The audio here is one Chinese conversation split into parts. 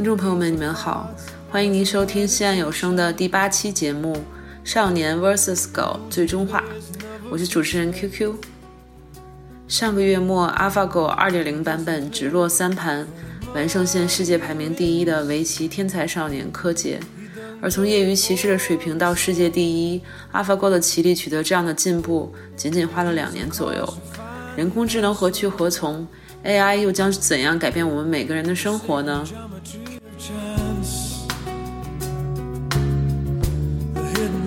听众朋友们，你们好，欢迎您收听西岸有声的第八期节目《少年 vs Go 最终话》，我是主持人 QQ。上个月末，AlphaGo 2.0版本直落三盘，完胜现世界排名第一的围棋天才少年柯洁。而从业余棋士的水平到世界第一，AlphaGo 的棋力取得这样的进步，仅仅花了两年左右。人工智能何去何从？AI 又将怎样改变我们每个人的生活呢？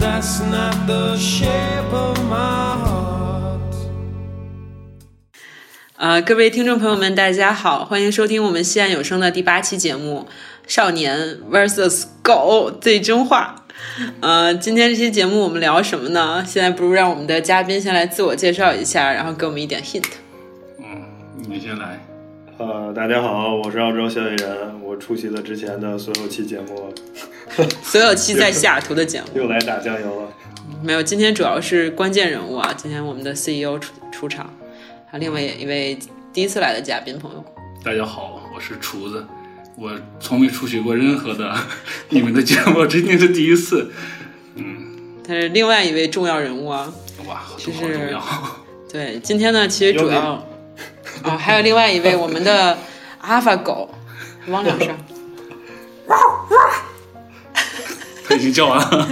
That's not the shape of my heart. 呃，各位听众朋友们，大家好，欢迎收听我们西安有声的第八期节目《少年 vs 狗最终话》。呃，今天这期节目我们聊什么呢？现在不如让我们的嘉宾先来自我介绍一下，然后给我们一点 hint。嗯，你先来。呃，大家好，我是澳洲小野人，我出席了之前的所有期节目，所有期在西雅图的节目又来打酱油了。没有，今天主要是关键人物啊，今天我们的 CEO 出出场，还有另外一位第一次来的嘉宾朋友。大家好，我是厨子，我从没出席过任何的 你们的节目，这今天是第一次。嗯他是另外一位重要人物啊。哇，好重要。对，今天呢，其实主要啊，还有另外一位我们的阿尔法狗，汪两声。他已经叫完了。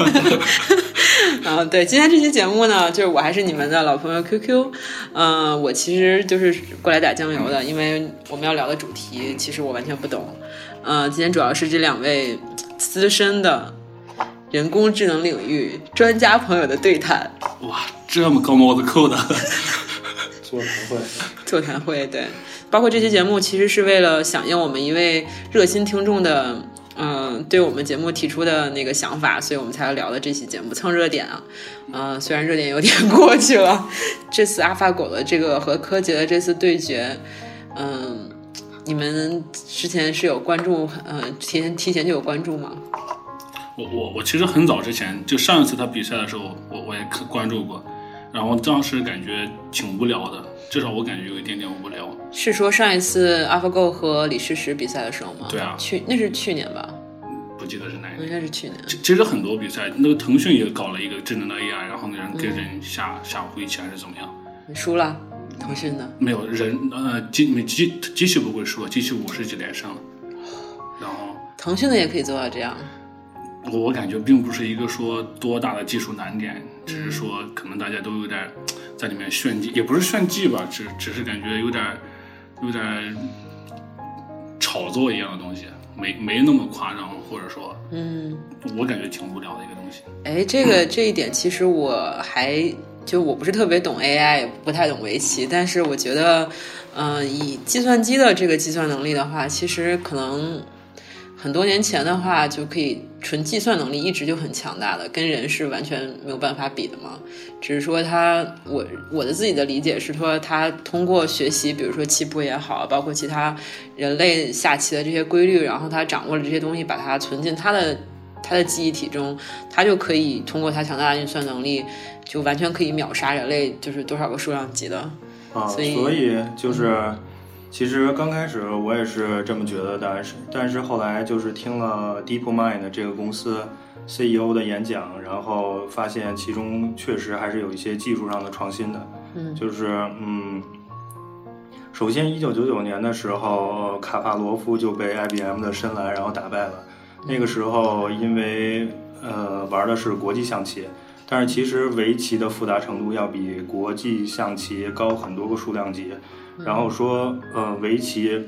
嗯，对，今天这期节目呢，就是我还是你们的老朋友 QQ，嗯、我其实就是过来打酱油的，因为我们要聊的主题其实我完全不懂，嗯、今天主要是这两位资深的人工智能领域专家朋友的对谈哇，这么高帽子扣的。座谈会，座谈会，对，包括这期节目其实是为了响应我们一位热心听众的。嗯，对我们节目提出的那个想法，所以我们才要聊的这期节目蹭热点啊。嗯，虽然热点有点 过去了，这次阿法狗的这个和柯洁的这次对决，嗯，你们之前是有关注，嗯，提前提前就有关注吗？我我我其实很早之前就上一次他比赛的时候，我我也可关注过，然后当时感觉挺无聊的，至少我感觉有一点点无聊。是说上一次 AlphaGo 和李世石比赛的时候吗？对啊去那是去年吧，不记得是哪一应。该是去年。其其实很多比赛，那个腾讯也搞了一个智能的 AI，然后给人跟人下下围棋还是怎么样？你输了，腾讯的。没有人呃机机机器不会输，机器五十几连胜，然后腾讯的也可以做到这样。我我感觉并不是一个说多大的技术难点，只是说可能大家都有点儿 在里面炫技，也不是炫技吧，只只是感觉有点儿有点儿炒作一样的东西，没没那么夸张，或者说嗯，我感觉挺无聊的一个东西。哎，这个这一点其实我还就我不是特别懂 AI，也不太懂围棋，但是我觉得，嗯、以计算机的这个计算能力的话，其实可能很多年前的话就可以纯计算能力一直就很强大的，跟人是完全没有办法比的嘛。只是说他，我我的自己的理解是说，他通过学习，比如说棋谱也好，包括其他人类下棋的这些规律，然后他掌握了这些东西，把它存进他的他的记忆体中，他就可以通过他强大的运算能力，就完全可以秒杀人类，就是多少个数量级的。啊，所以所以就是，其实刚开始我也是这么觉得，但是但是后来就是听了 DeepMind 这个公司 CEO 的演讲，然后发现其中确实还是有一些技术上的创新的。嗯就是嗯，首先一九九九年的时候，呃卡帕罗夫就被 IBM 的深蓝然后打败了。那个时候因为呃玩的是国际象棋，但是其实围棋的复杂程度要比国际象棋高很多个数量级。然后说呃围棋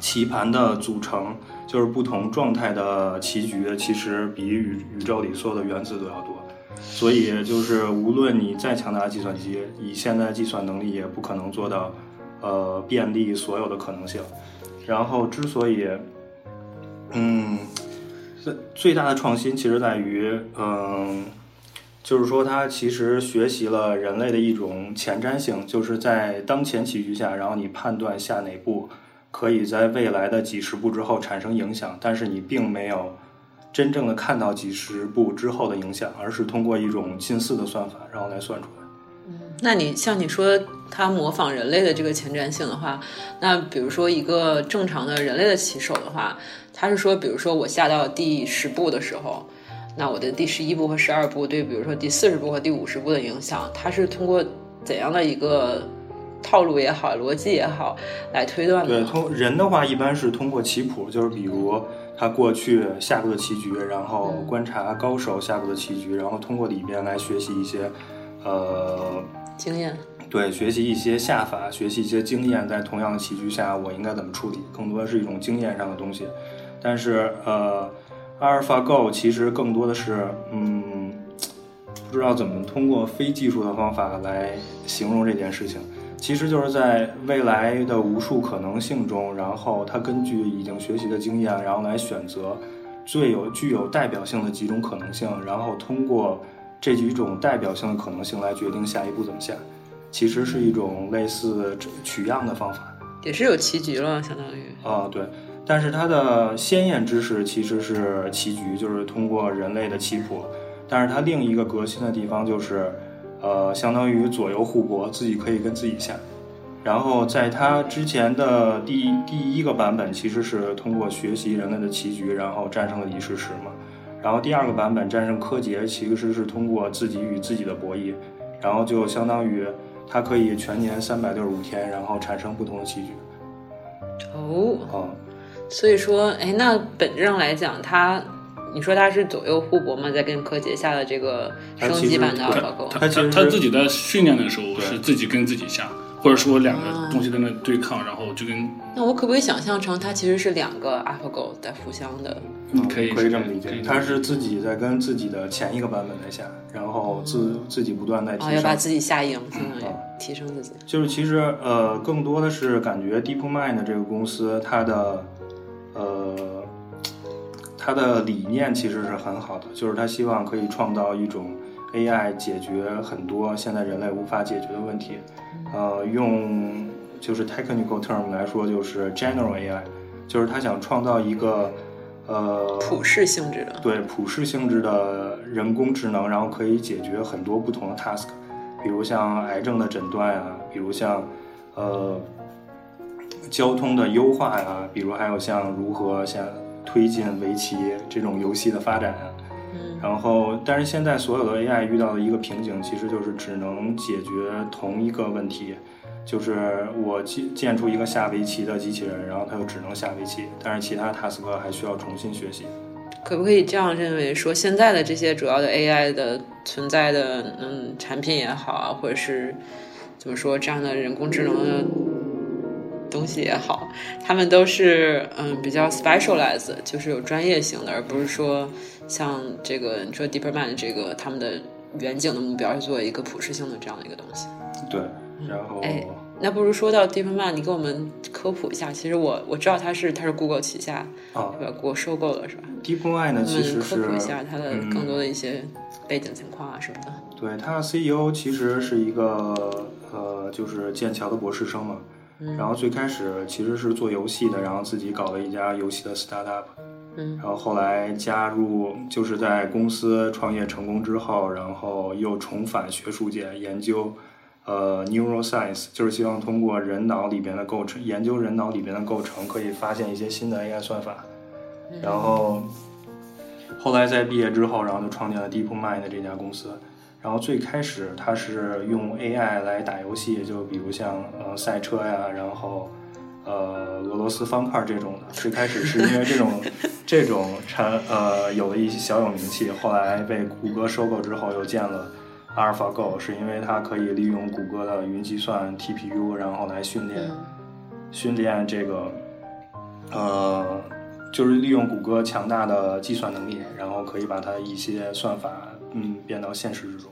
棋盘的组成就是不同状态的棋局，其实比宇宇宙里所有的原子都要多。所以就是无论你再强大的计算机，以现在计算能力也不可能做到，呃，便利所有的可能性。然后之所以，嗯，最最大的创新其实在于，嗯，就是说它其实学习了人类的一种前瞻性，就是在当前棋局下，然后你判断下哪步可以在未来的几十步之后产生影响，但是你并没有真正的看到几十步之后的影响，而是通过一种近似的算法，然后来算出来。嗯那你像你说它模仿人类的这个前瞻性的话，那比如说一个正常的人类的棋手的话，他是说，比如说我下到第十步的时候，那我的第十一部和十二部对，比如说第四十部和第五十部的影响，它是通过怎样的一个套路也好，逻辑也好来推断的对，通人的话一般是通过棋谱，就是比如他过去下过的棋局，然后观察高手下过的棋局，然后通过里边来学习一些，呃，经验，对，学习一些下法，学习一些经验，在同样的棋局下我应该怎么处理，更多的是一种经验上的东西。但是呃，AlphaGo 其实更多的是，嗯，不知道怎么通过非技术的方法来形容这件事情。其实就是在未来的无数可能性中，然后他根据已经学习的经验，然后来选择最有具有代表性的几种可能性，然后通过这几种代表性的可能性来决定下一步怎么下。其实是一种类似取样的方法。也是有棋局了，相当于。啊、对，但是它的鲜艳知识其实是棋局，就是通过人类的棋谱。但是它另一个革新的地方就是，呃，相当于左右互搏，自己可以跟自己下。然后在它之前的第第一个版本，其实是通过学习人类的棋局，然后战胜了李世石嘛。然后第二个版本战胜柯洁，其实是通过自己与自己的博弈，然后就相当于它可以全年三百六十五天，然后产生不同的棋局。哦，啊、所以说，哎，那本质上来讲，它，你说它是左右互搏嘛，在跟柯洁下的这个升级版的它其实 AlphaGo，他它其实他他自己在训练的时候对是自己跟自己下，或者说两啊个东西在那对抗，然后就跟那我可不可以想象成它其实是两个 AlphaGo 在互相的？嗯可以可以这么理解他是自己在跟自己的前一个版本在下，然后自自己不断在提啊，要把。自己下赢，相当于啊提升自己。就是其实呃，更多的是感觉 DeepMind 这个公司它的呃他的理念其实是很好的，就是他希望可以创造一种 AI 解决很多现在人类无法解决的问题。呃，用就是 technical term 来说，就是 general AI，就是他想创造一个呃普适性质的，对普适性质的人工智能，然后可以解决很多不同的 task，比如像癌症的诊断啊，比如像呃交通的优化呀、比如还有像如何像推进围棋这种游戏的发展然后，但是现在所有的 AI 遇到的一个瓶颈，其实就是只能解决同一个问题，就是我建建出一个下围棋的机器人，然后它就只能下围棋，但是其他 task 还需要重新学习。可不可以这样认为说，现在的这些主要的 AI 的存在的嗯产品也好啊，或者是怎么说这样的人工智能的东西也好，他们都是嗯比较 specialized，就是有专业性的，而不是说像这个你说 Deepermind 这个他们的远景的目标是做一个普适性的这样的一个东西。对，然后、哎那不如说到 DeepMind，你给我们科普一下。其实我我知道它是它是 Google 旗下，啊对吧？Google 收购了是吧？，DeepMind 呢其实是普一下它的嗯更多的一些背景情况啊什么的。对，他 CEO 其实是一个呃，就是剑桥的博士生嘛。嗯然后最开始其实是做游戏的，然后自己搞了一家游戏的 startup。嗯然后后来加入，就是在公司创业成功之后，然后又重返学术界研究，呃，neuroscience，就是希望通过人脑里边的构成，研究人脑里边的构成，可以发现一些新的 AI 算法。然后后来在毕业之后，然后就创建了 DeepMind 这家公司。然后最开始它是用 AI 来打游戏，就比如像呃赛车呀，然后呃俄罗斯方块这种的。最开始是因为这种 这种产呃有了一些小有名气，后来被谷歌收购之后又建了 AlphaGo，是因为它可以利用谷歌的云计算 TPU，然后来训练、训练这个呃就是利用谷歌强大的计算能力，然后可以把它一些算法嗯变到现实之中。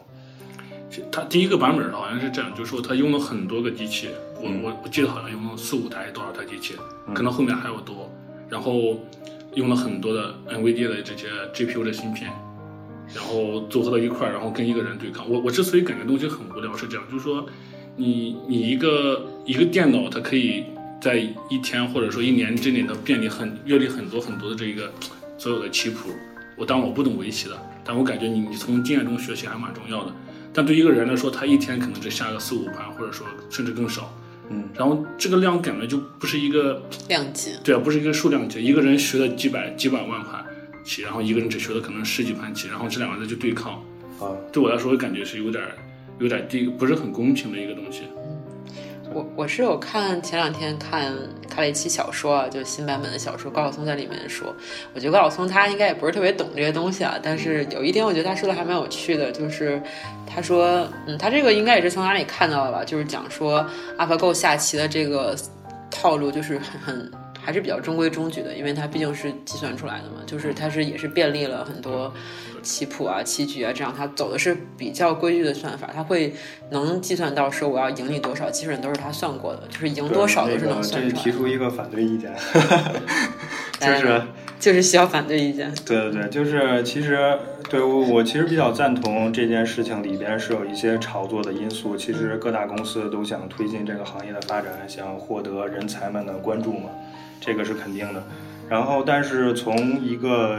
是它第一个版本好像是这样，就是说它用了很多个机器，我嗯我我记得好像用了四五台多少台机器，嗯可能后面还有多。然后用了很多的 NVIDIA 的这些 GPU 的芯片，然后组合到一块儿，然后跟一个人对抗。我我之所以感觉东西很无聊是这样，就是说你你一个一个电脑它可以在一天或者说一年之内它便利很阅历很多很多的这个所有的棋谱。我当然我不懂围棋的，但我感觉你你从经验中学习还蛮重要的。但对一个人来说，他一天可能只下个四五盘，或者说甚至更少。嗯，然后这个量感觉就不是一个量级，对啊，不是一个数量级，一个人学了几百几百万盘棋，然后一个人只学了可能十几盘棋，然后这两个人就对抗，啊，对我来说，我感觉是有点有点儿低，不是很公平的一个东西。我我是有看前两天看看了一期小说啊，就是新版本的小说，高晓松在里面说，我觉得高晓松他应该也不是特别懂这些东西啊，但是有一点我觉得他说的还蛮有趣的，就是他说，嗯，他这个应该也是从哪里看到的吧，就是讲说 AlphaGo 下棋的这个套路就是很很还是比较中规中矩的，因为它毕竟是计算出来的嘛，就是它是也是便利了很多棋谱啊、棋局啊，这样它走的是比较规矩的算法，它会能计算到说我要赢你多少，基本上都是他算过的，就是赢多少都是能算出来的。出一个反对意见，就哎是。就是需要反对意见。对对对，就是其实对我我其实比较赞同这件事情里边是有一些炒作的因素。其实各大公司都想推进这个行业的发展，想获得人才们的关注嘛，这个是肯定的。然后，但是从一个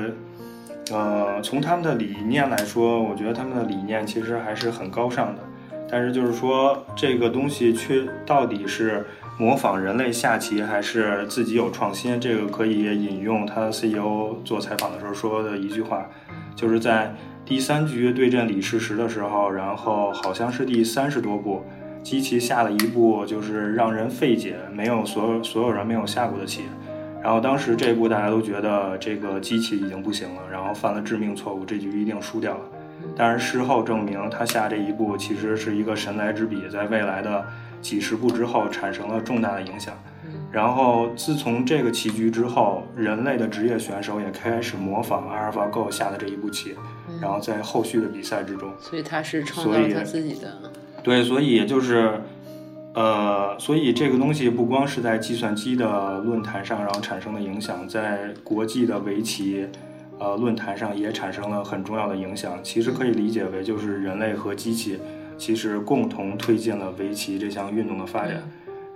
呃从他们的理念来说，我觉得他们的理念其实还是很高尚的。但是就是说这个东西却到底是模仿人类下棋，还是自己有创新？这个可以引用他 CEO 做采访的时候说的一句话，就是在第三局对阵李世石的时候，然后好像是第三十多步，机器下了一步就是让人费解，没有所有所有人没有下过的棋。然后当时这一步大家都觉得这个机器已经不行了，然后犯了致命错误，这局一定输掉了。但是事后证明，他下这一步其实是一个神来之笔，在未来的几十步之后产生了重大的影响。然后自从这个棋局之后，人类的职业选手也开始模仿阿尔法 Go 下的这一步棋，然后在后续的比赛之中，所以他是创造了他自己的，对，所以就是，呃，所以这个东西不光是在计算机的论坛上，然后产生的影响，在国际的围棋，呃，论坛上也产生了很重要的影响。其实可以理解为，就是人类和机器其实共同推进了围棋这项运动的发展。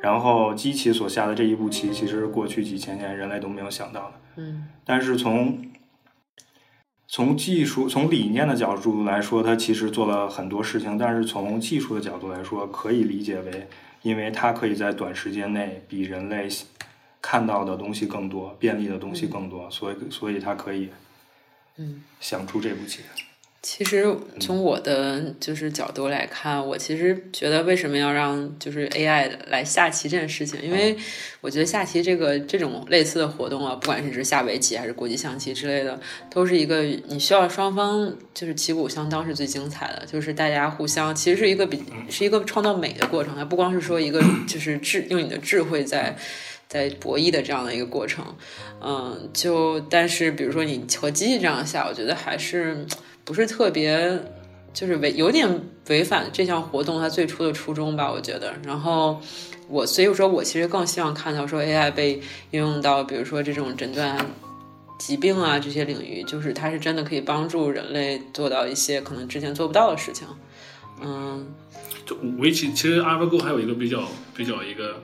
然后，机器所下的这一步棋，其实过去几千年人类都没有想到的。嗯但是从从技术、从理念的角度来说，它其实做了很多事情。但是从技术的角度来说，可以理解为，因为它可以在短时间内比人类看到的东西更多，便利的东西更多，所以所以它可以嗯。想出这步棋。其实从我的就是角度来看，我其实觉得为什么要让就是 AI 来下棋这件事情，因为我觉得下棋这个这种类似的活动啊，不管是指下围棋还是国际象棋之类的，都是一个你需要双方就是旗鼓相当是最精彩的，就是大家互相其实是一个比是一个创造美的过程，它不光是说一个 就是智用你的智慧在。在博弈的这样的一个过程，嗯，就但是比如说你和机器这样下，我觉得还是不是特别，就是违有点违反这项活动它最初的初衷吧，我觉得。然后我所以说我其实更希望看到说 AI 被应用到比如说这种诊断疾病啊这些领域，就是它是真的可以帮助人类做到一些可能之前做不到的事情。嗯就围棋，其实 AlphaGo 还有一个比较比较一个，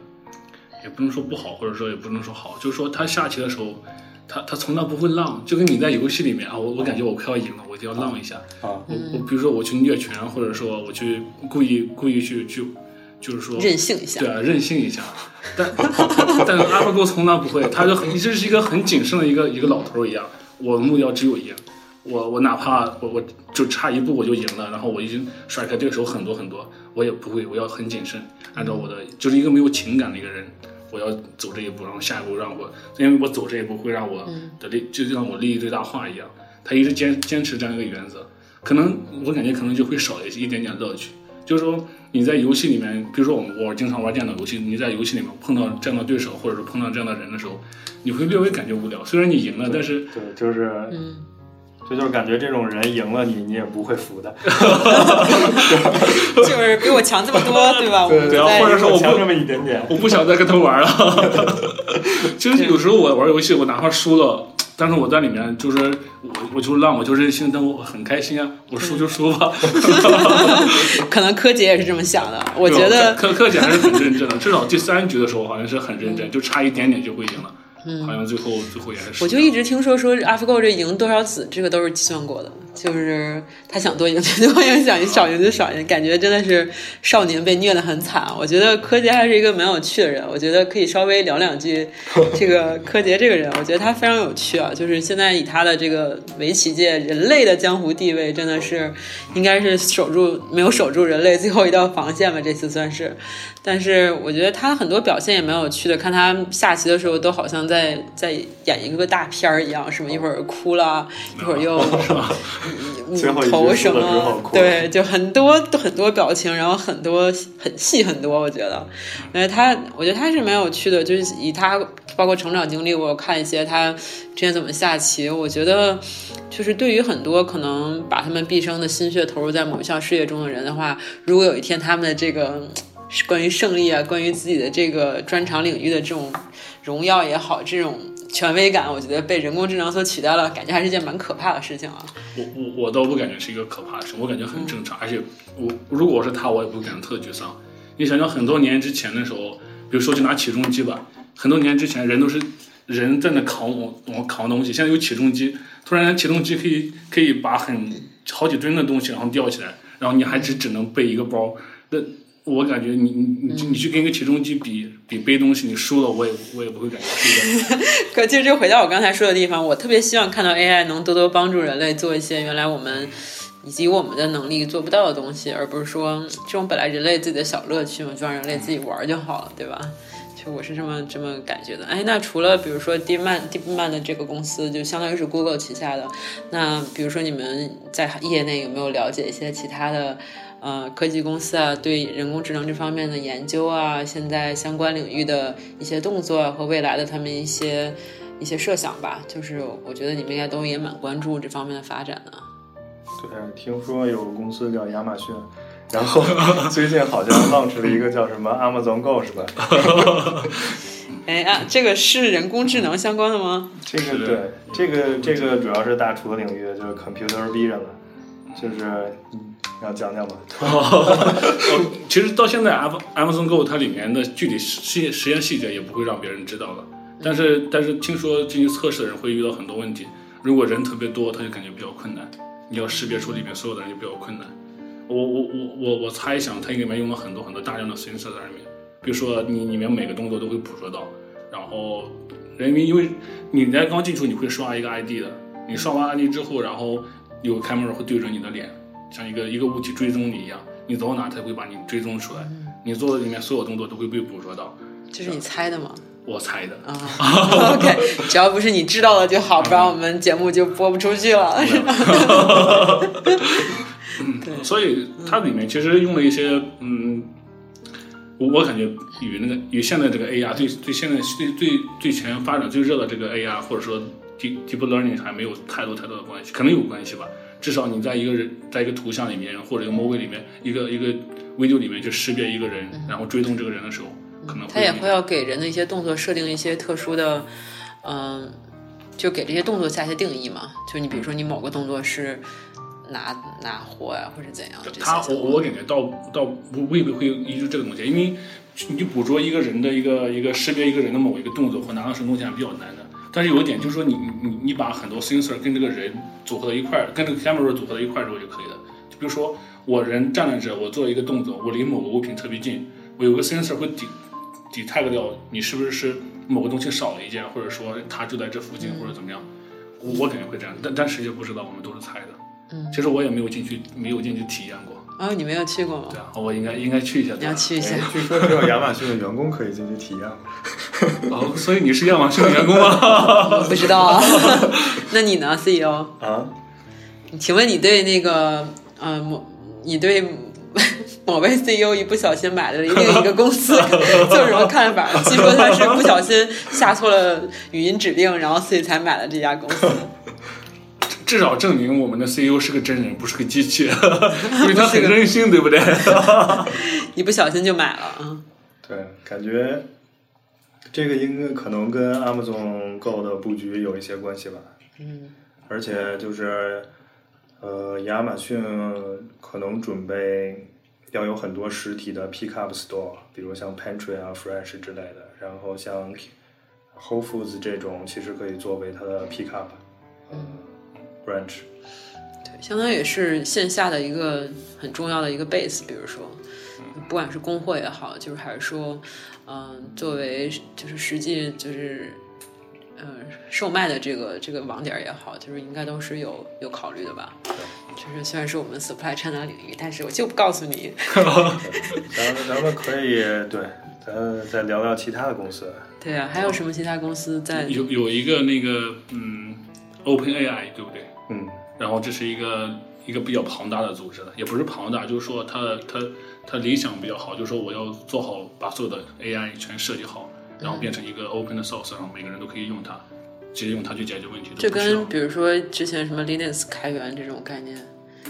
也不能说不好，或者说也不能说好，就是说他下棋的时候，他他从来不会浪，就跟你在游戏里面啊，我我感觉我快要赢了，我就要浪一下。啊，我我比如说我去虐拳，或者说我去故意故意去去，就是说任性一下对啊，任性一下。但但是 AlphaGo 从来不会，他就很这是一个很谨慎的一个一个老头一样，我的目标只有赢。我我哪怕我我就差一步我就赢了，然后我已经甩开对手很多很多，我也不会，我要很谨慎，按照我的就是一个没有情感的一个人，我要走这一步，然后下一步让我，因为我走这一步会让我的利，就像我利益最大化一样。他一直坚坚持这样一个原则，可能我感觉可能就会少一些一点点乐趣。就是说你在游戏里面，比如说我我经常玩电脑游戏，你在游戏里面碰到这样的对手，或者是碰到这样的人的时候，你会略微感觉无聊。虽然你赢了，但是对，就是，嗯，这就是感觉这种人赢了你，你也不会服的。就是比我强这么多，对吧？对啊或者说我不强这么一点点。我不想再跟他玩了。其 实有时候我玩游戏，我哪怕输了，但是我在里面就是我我就浪我就任性，但我很开心啊，我输就输吧。可能柯洁也是这么想的。我觉得柯柯姐还是很认真的，至少第三局的时候好像是很认真，就差一点点就会赢了。好像最后最后也还是。嗯我就一直听说说 AlphaGo 这赢多少子，这个都是计算过的，就是他想多赢就多赢，想少赢就少赢，感觉真的是少年被虐得很惨。我觉得柯洁还是一个蛮有趣的人，我觉得可以稍微聊两句 这个柯洁这个人，我觉得他非常有趣啊，就是现在以他的这个围棋界人类的江湖地位，真的是应该是守住没有守住人类最后一道防线吧，这次算是。但是我觉得他很多表现也蛮有趣的，看他下棋的时候都好像在在演一个大片儿一样，什么一会儿哭了，一会儿又 最后一局头什么，对，就很多很多表情，然后很多很细很多，我觉得，呃，他我觉得他是蛮有趣的，就是以他包括成长经历，我有看一些他之前怎么下棋，我觉得就是对于很多可能把他们毕生的心血投入在某一项事业中的人的话，如果有一天他们的这个关于胜利啊，关于自己的这个专长领域的这种荣耀也好，这种权威感，我觉得被人工智能所取代了，感觉还是一件蛮可怕的事情啊。我我我倒不感觉是一个可怕的事，我感觉很正常，而且我如果我是他，我也不感觉特沮丧。你想想很多年之前的时候，比如说就拿起重机吧，很多年之前人都是人在那扛我我扛东西，现在有起重机，突然起重机可以可以把很好几吨的东西然后吊起来，然后你还只只能背一个包，那我感觉你你你你去跟一个起重机比比背东西，你输了我也我也不会感觉输的。可其实就回到我刚才说的地方，我特别希望看到 AI 能多多帮助人类做一些原来我们以及我们的能力做不到的东西，而不是说这种本来人类自己的小乐趣嘛，就让人类自己玩就好了，对吧？就我是这么这么感觉的。哎，那除了比如说 DeepMind DeepMind 的这个公司，就相当于是 Google 旗下的，那比如说你们在业内有没有了解一些其他的？呃，科技公司啊，对人工智能这方面的研究啊，现在相关领域的一些动作啊和未来的他们一些一些设想吧，就是我觉得你们应该都也蛮关注这方面的发展的。对，听说有个公司叫亚马逊，然后 最近好像 launch 了一个叫什么 Amazon Go 是吧？哎啊，这个是人工智能相关的吗？这个对，这个这个主要是大厨的领域，就是 computer vision 了，就是要讲讲吧。其实到现在，Am Amazon Go 它里面的具体实实验细节也不会让别人知道了。但是但是听说进行测试的人会遇到很多问题，如果人特别多，他就感觉比较困难，你要识别出里面所有的人就比较困难。我我我我我猜想，它里面用了很多很多大量的 sensor 在里面，比如说你里面每个动作都会捕捉到，然后人民因为你在刚进去你会刷一个 ID 的，你刷完 ID 之后，然后有 camera 会对着你的脸，像一个一个物体追踪你一样，你走到哪它会把你追踪出来，你做的里面所有动作都会被捕捉到。这是你猜的吗？我猜的，啊，OK，只要不是你知道了就好，不然我们节目就播不出去了。所以它里面其实用了一些，嗯，我我感觉与那个与现在这个 AR 最最现在最最最前发展最热的这个 AR 或者说 deep deep learning 还没有太多太多的关系，可能有关系吧。至少你在一个人在一个图像里面或者一个 movie 里面，一个一个 video 里面去识别一个人，然后追踪这个人的时候，可能他也会要给人的一些动作设定一些特殊的，嗯、就给这些动作下一些定义嘛。就你比如说你某个动作是拿拿货呀、或者怎样他我我感觉倒倒不未必会依据这个东西，因为你捕捉一个人的一个一个识别一个人的某一个动作或拿到什么东西还比较难的。但是有一点就是说你你你你把很多 sensor 跟这个人组合到一块儿，跟这个 camera 组合到一块儿之后就可以了。就比如说我人站在这，我做一个动作，我离某个物品特别近，我有个 sensor 会抵 detect 掉你是不是是某个东西少了一件，或者说它就在这附近、或者怎么样。我我感觉会这样，但但实际不知道，我们都是猜的。嗯，其实我也没有进去，没有进去体验过。哦，你没有去过吗对？啊，我应该应该去一下。你要去一下哎。据 说只有亚马逊的员工可以进去体验。哦，所以你是亚马逊的员工吗？不知道啊，那你呢，CEO？啊，请问你对那个呃某你对某位 CEO 一不小心买了另一个公司就有什么看法？据说他是不小心下错了语音指令，然后所以才买了这家公司。至少证明我们的 CEO 是个真人，不是个机器，因为他很任性，对不对？一不小心就买了啊。对，感觉这个应该可能跟 Amazon Go 的布局有一些关系吧。嗯而且就是，呃，亚马逊可能准备要有很多实体的 pickup store，比如像 Pantry 啊、Fresh 之类的，然后像 Whole Foods 这种，其实可以作为它的 pickup 呃 branch。对，相当于也是线下的一个很重要的一个 base，比如说，不管是供货也好，就是还是说，嗯、作为就是实际就是。呃，售卖的这个这个网点也好，就是应该都是有有考虑的吧。就是虽然是我们 supply chain 的领域，但是我就不告诉你。咱们咱们可以对，咱再聊聊其他的公司。对啊，还有什么其他公司在？有有一个那个嗯，Open AI 对不对？嗯，然后这是一个一个比较庞大的组织了，也不是庞大，就是说它它它理想比较好，就是说我要做好把所有的 AI 全设计好，然后变成一个 open 的 source，然后每个人都可以用它，直接用它去解决问题。这跟比如说之前什么 Linux 开源这种概念，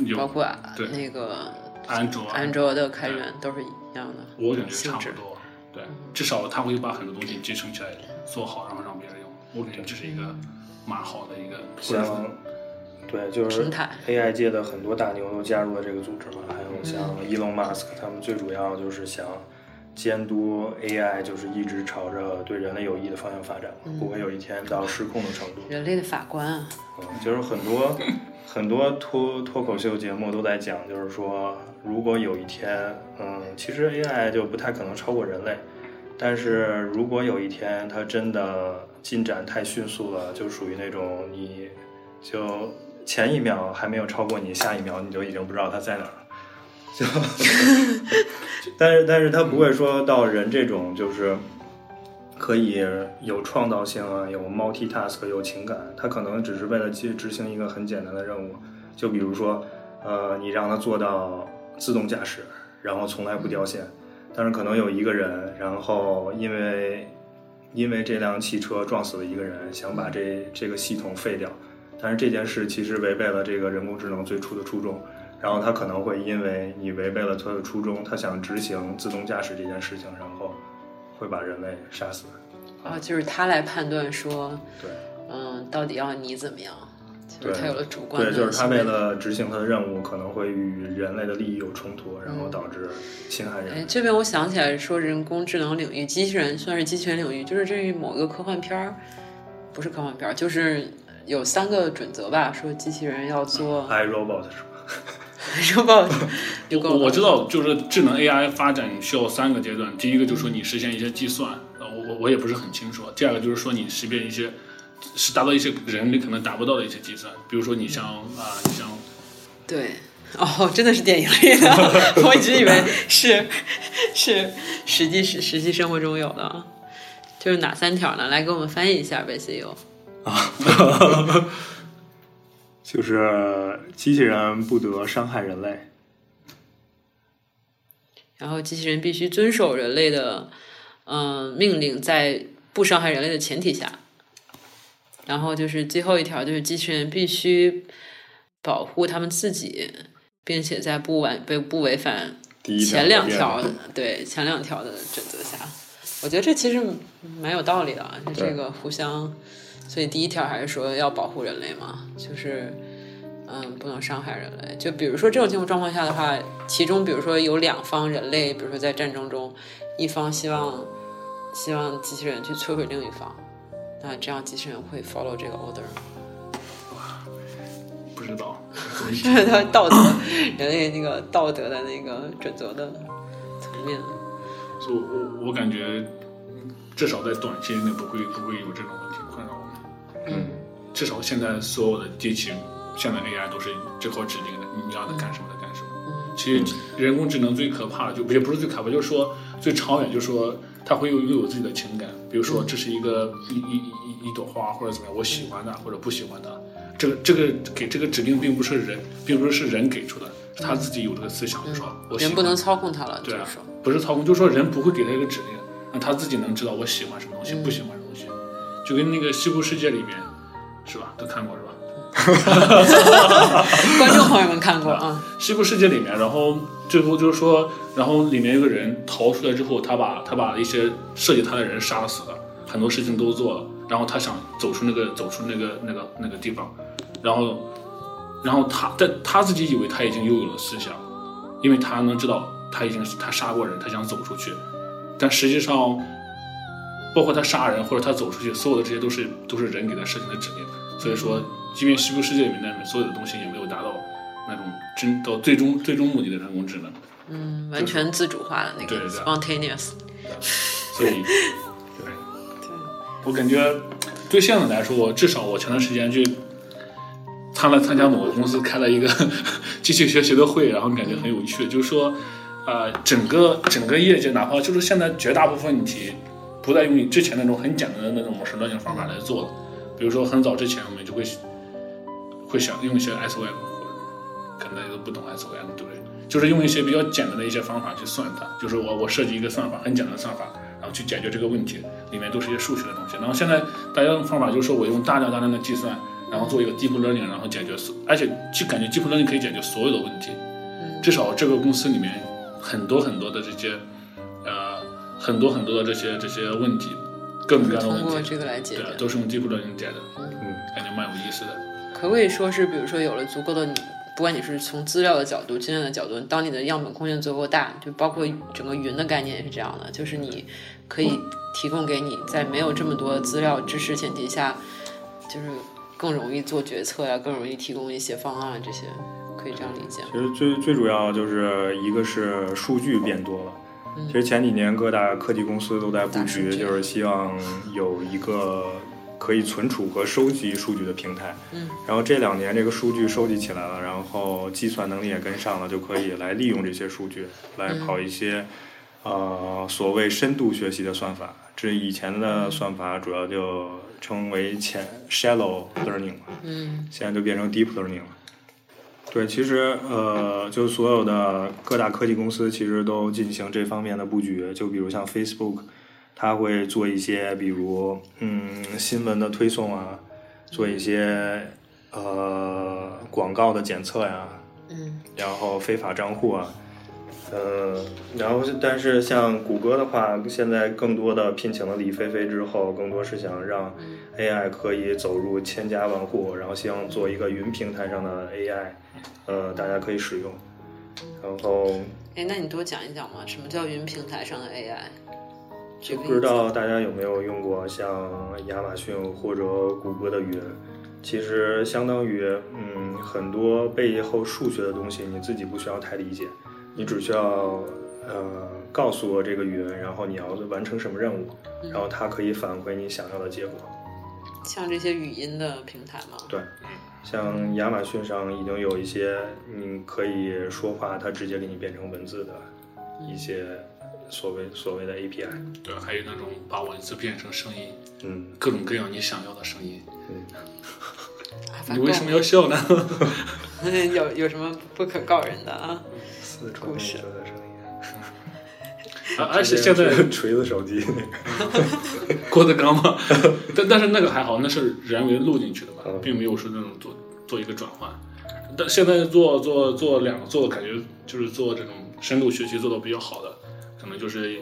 有包括对那个安卓啊安卓的开源都是一样的。我感觉性质差不多，对，至少他会把很多东西集成起来做好，然后让别人用。我感觉这是一个蛮好的一个，像对，就是平台。AI 界的很多大牛都加入了这个组织嘛，还有嗯。像 Elon Musk，他们最主要就是想监督 AI，就是一直朝着对人类有益的方向发展，嗯。不会有一天到失控的程度。人类的法官啊，嗯，就是很多很多脱脱口秀节目都在讲，就是说，如果有一天，嗯，其实 AI 就不太可能超过人类，但是如果有一天它真的进展太迅速了，就属于那种你就前一秒还没有超过你，下一秒你就已经不知道它在哪儿了。就，但是但是它不会说到人这种就是可以有创造性啊，有 multitask，有情感，它可能只是为了去执行一个很简单的任务，就比如说，呃，你让它做到自动驾驶，然后从来不掉线，但是可能有一个人，然后因为因为这辆汽车撞死了一个人，想把这这个系统废掉，但是这件事其实违背了这个人工智能最初的初衷。然后他可能会因为你违背了他的初衷，他想执行自动驾驶这件事情，然后会把人类杀死。啊，就是他来判断说，对嗯，到底要你怎么样，就是他有了主观的对，就是他为为了执行他的任务，可能会与人类的利益有冲突，然后导致侵害人哎，类。这边我想起来说，人工智能领域，机器人算是机器人领域，就是这是某个科幻片儿，不是科幻片儿，就是有三个准则吧，说机器人要做 i robot 是吧？robot，我我知道，就是智能 AI 发展需要三个阶段。第一个就是说你实现一些计算，呃，我我我也不是很清楚。第二个就是说你识别一些，是达到一些人类可能达不到的一些计算，比如说你像啊、你像对。哦，真的是电影里的，我一直以为是是实际实实际生活中有的啊。就是哪三条呢？来给我们翻译一下呗，CEO。就是机器人不得伤害人类。然后机器人必须遵守人类的嗯、命令，在不伤害人类的前提下。然后就是最后一条，就是机器人必须保护他们自己，并且在不违不不违反前两条对前两条的准则下，我觉得这其实蛮有道理的啊，就这个互相，所以第一条还是说要保护人类嘛，就是嗯不能伤害人类。就比如说这种情况状况下的话，其中比如说有两方人类，比如说在战争中，一方希望希望机器人去摧毁另一方，那这样机器人会 follow 这个 order 吗？不知道，这是他道德人类那个道德的那个准则的层面。所以我我感觉至少在短期内不会不会有这种。嗯，至少现在所有的机器，现在 AI 都是这块指定的，你让它干什么它干什么。其实人工智能最可怕的就也不是最可怕，就是说最长远，就是说它会有拥有自己的情感。比如说这是一个一一一一朵花或者怎么样，我喜欢它或者不喜欢它。这个这个给这个指令并不是人，并不是是人给出的，是他自己有这个思想，就说我人不能操控它了，对啊，不是操控，就是说人不会给他一个指令，那他自己能知道我喜欢什么东西，不喜欢就跟那个《西部世界》里面，是吧？都看过是吧？观众朋友们看过啊，《西部世界》里面，然后最后就是说，然后里面有个人逃出来之后，他把他把一些设计他的人杀死了，很多事情都做了，然后他想走出那个走出那个那个那个地方，然后然后他但他自己以为他已经拥有了思想，因为他能知道他已经他杀过人，他想走出去，但实际上，包括他杀人或者他走出去，所有的这些都是都是人给他设定的指令。所以说，即便西部世界里面的所有的东西也没有达到那种真到最终最终目的的人工智能。嗯，完全自主化的那个对对 spontaneous。所以，对，我感觉对现在来说，我至少我前段时间去参了参加某个公司开了一个 机器学习的会，然后感觉很有趣，就是说，呃，整个整个业界，哪怕就是现在绝大部分问题不再用之前那种很简单的那种 machine learning 方法来做了，比如说很早之前我们就会会想用一些 S O M，可能大家都不懂 S O M，对不对？就是用一些比较简单的一些方法去算它，就是我我设计一个算法，很简单的算法，然后去解决这个问题，里面都是一些数学的东西。然后现在大家用方法就是说我用大量大量的计算，然后做一个 deep learning，然后解决所，而且就感觉 deep learning 可以解决所有的问题。至少这个公司里面很多很多的这些，很多很多的这些这些问题，各种各样的通过问题，这个来解决对，，都是用 deep learning 解的，嗯，感觉蛮有意思的。可不可以说是，比如说有了足够的你，不管你是从资料的角度、经验的角度，当你的样本空间足够大，就包括整个云的概念也是这样的，就是你可以提供给你在没有这么多资料知识前提下，就是更容易做决策呀，更容易提供一些方案，这些可以这样理解吗？其实最最主要就是一个是数据变多了。其实前几年各大科技公司都在布局，就是希望有一个可以存储和收集数据的平台。嗯，然后这两年这个数据收集起来了，然后计算能力也跟上了，就可以来利用这些数据来跑一些、呃所谓深度学习的算法。这以前的算法主要就称为浅 shallow learning 嘛。嗯现在就变成 deep learning 了。对，其实呃，就所有的各大科技公司其实都进行这方面的布局。就比如像 Facebook，它会做一些，比如嗯新闻的推送啊，做一些呃广告的检测呀，嗯然后非法账户啊，呃，然后是但是像谷歌的话，现在更多的聘请了李飞飞之后，更多是想让 AI 可以走入千家万户，然后希望做一个云平台上的 AI，呃，大家可以使用。然后哎，那你多讲一讲嘛，什么叫云平台上的 AI？举个不知道大家有没有用过像亚马逊或者谷歌的云，其实相当于嗯很多背后数学的东西，你自己不需要太理解，你只需要呃告诉我这个云，然后你要完成什么任务，然后它可以返回你想要的结果。像这些语音的平台吗？对，像亚马逊上已经有一些你可以说话，它直接给你变成文字的一些所谓所谓的 API。对，还有那种把文字变成声音，嗯，各种各样你想要的声音。你为什么要笑呢？有有什么不可告人的啊？四川故事的声音。啊而且现在锤子手机那个，郭德纲嘛，但但是那个还好，那是人为录进去的吧嗯，并没有说那种做做一个转换。但现在做做做两个做，感觉就是做这种深度学习做的比较好的，可能就是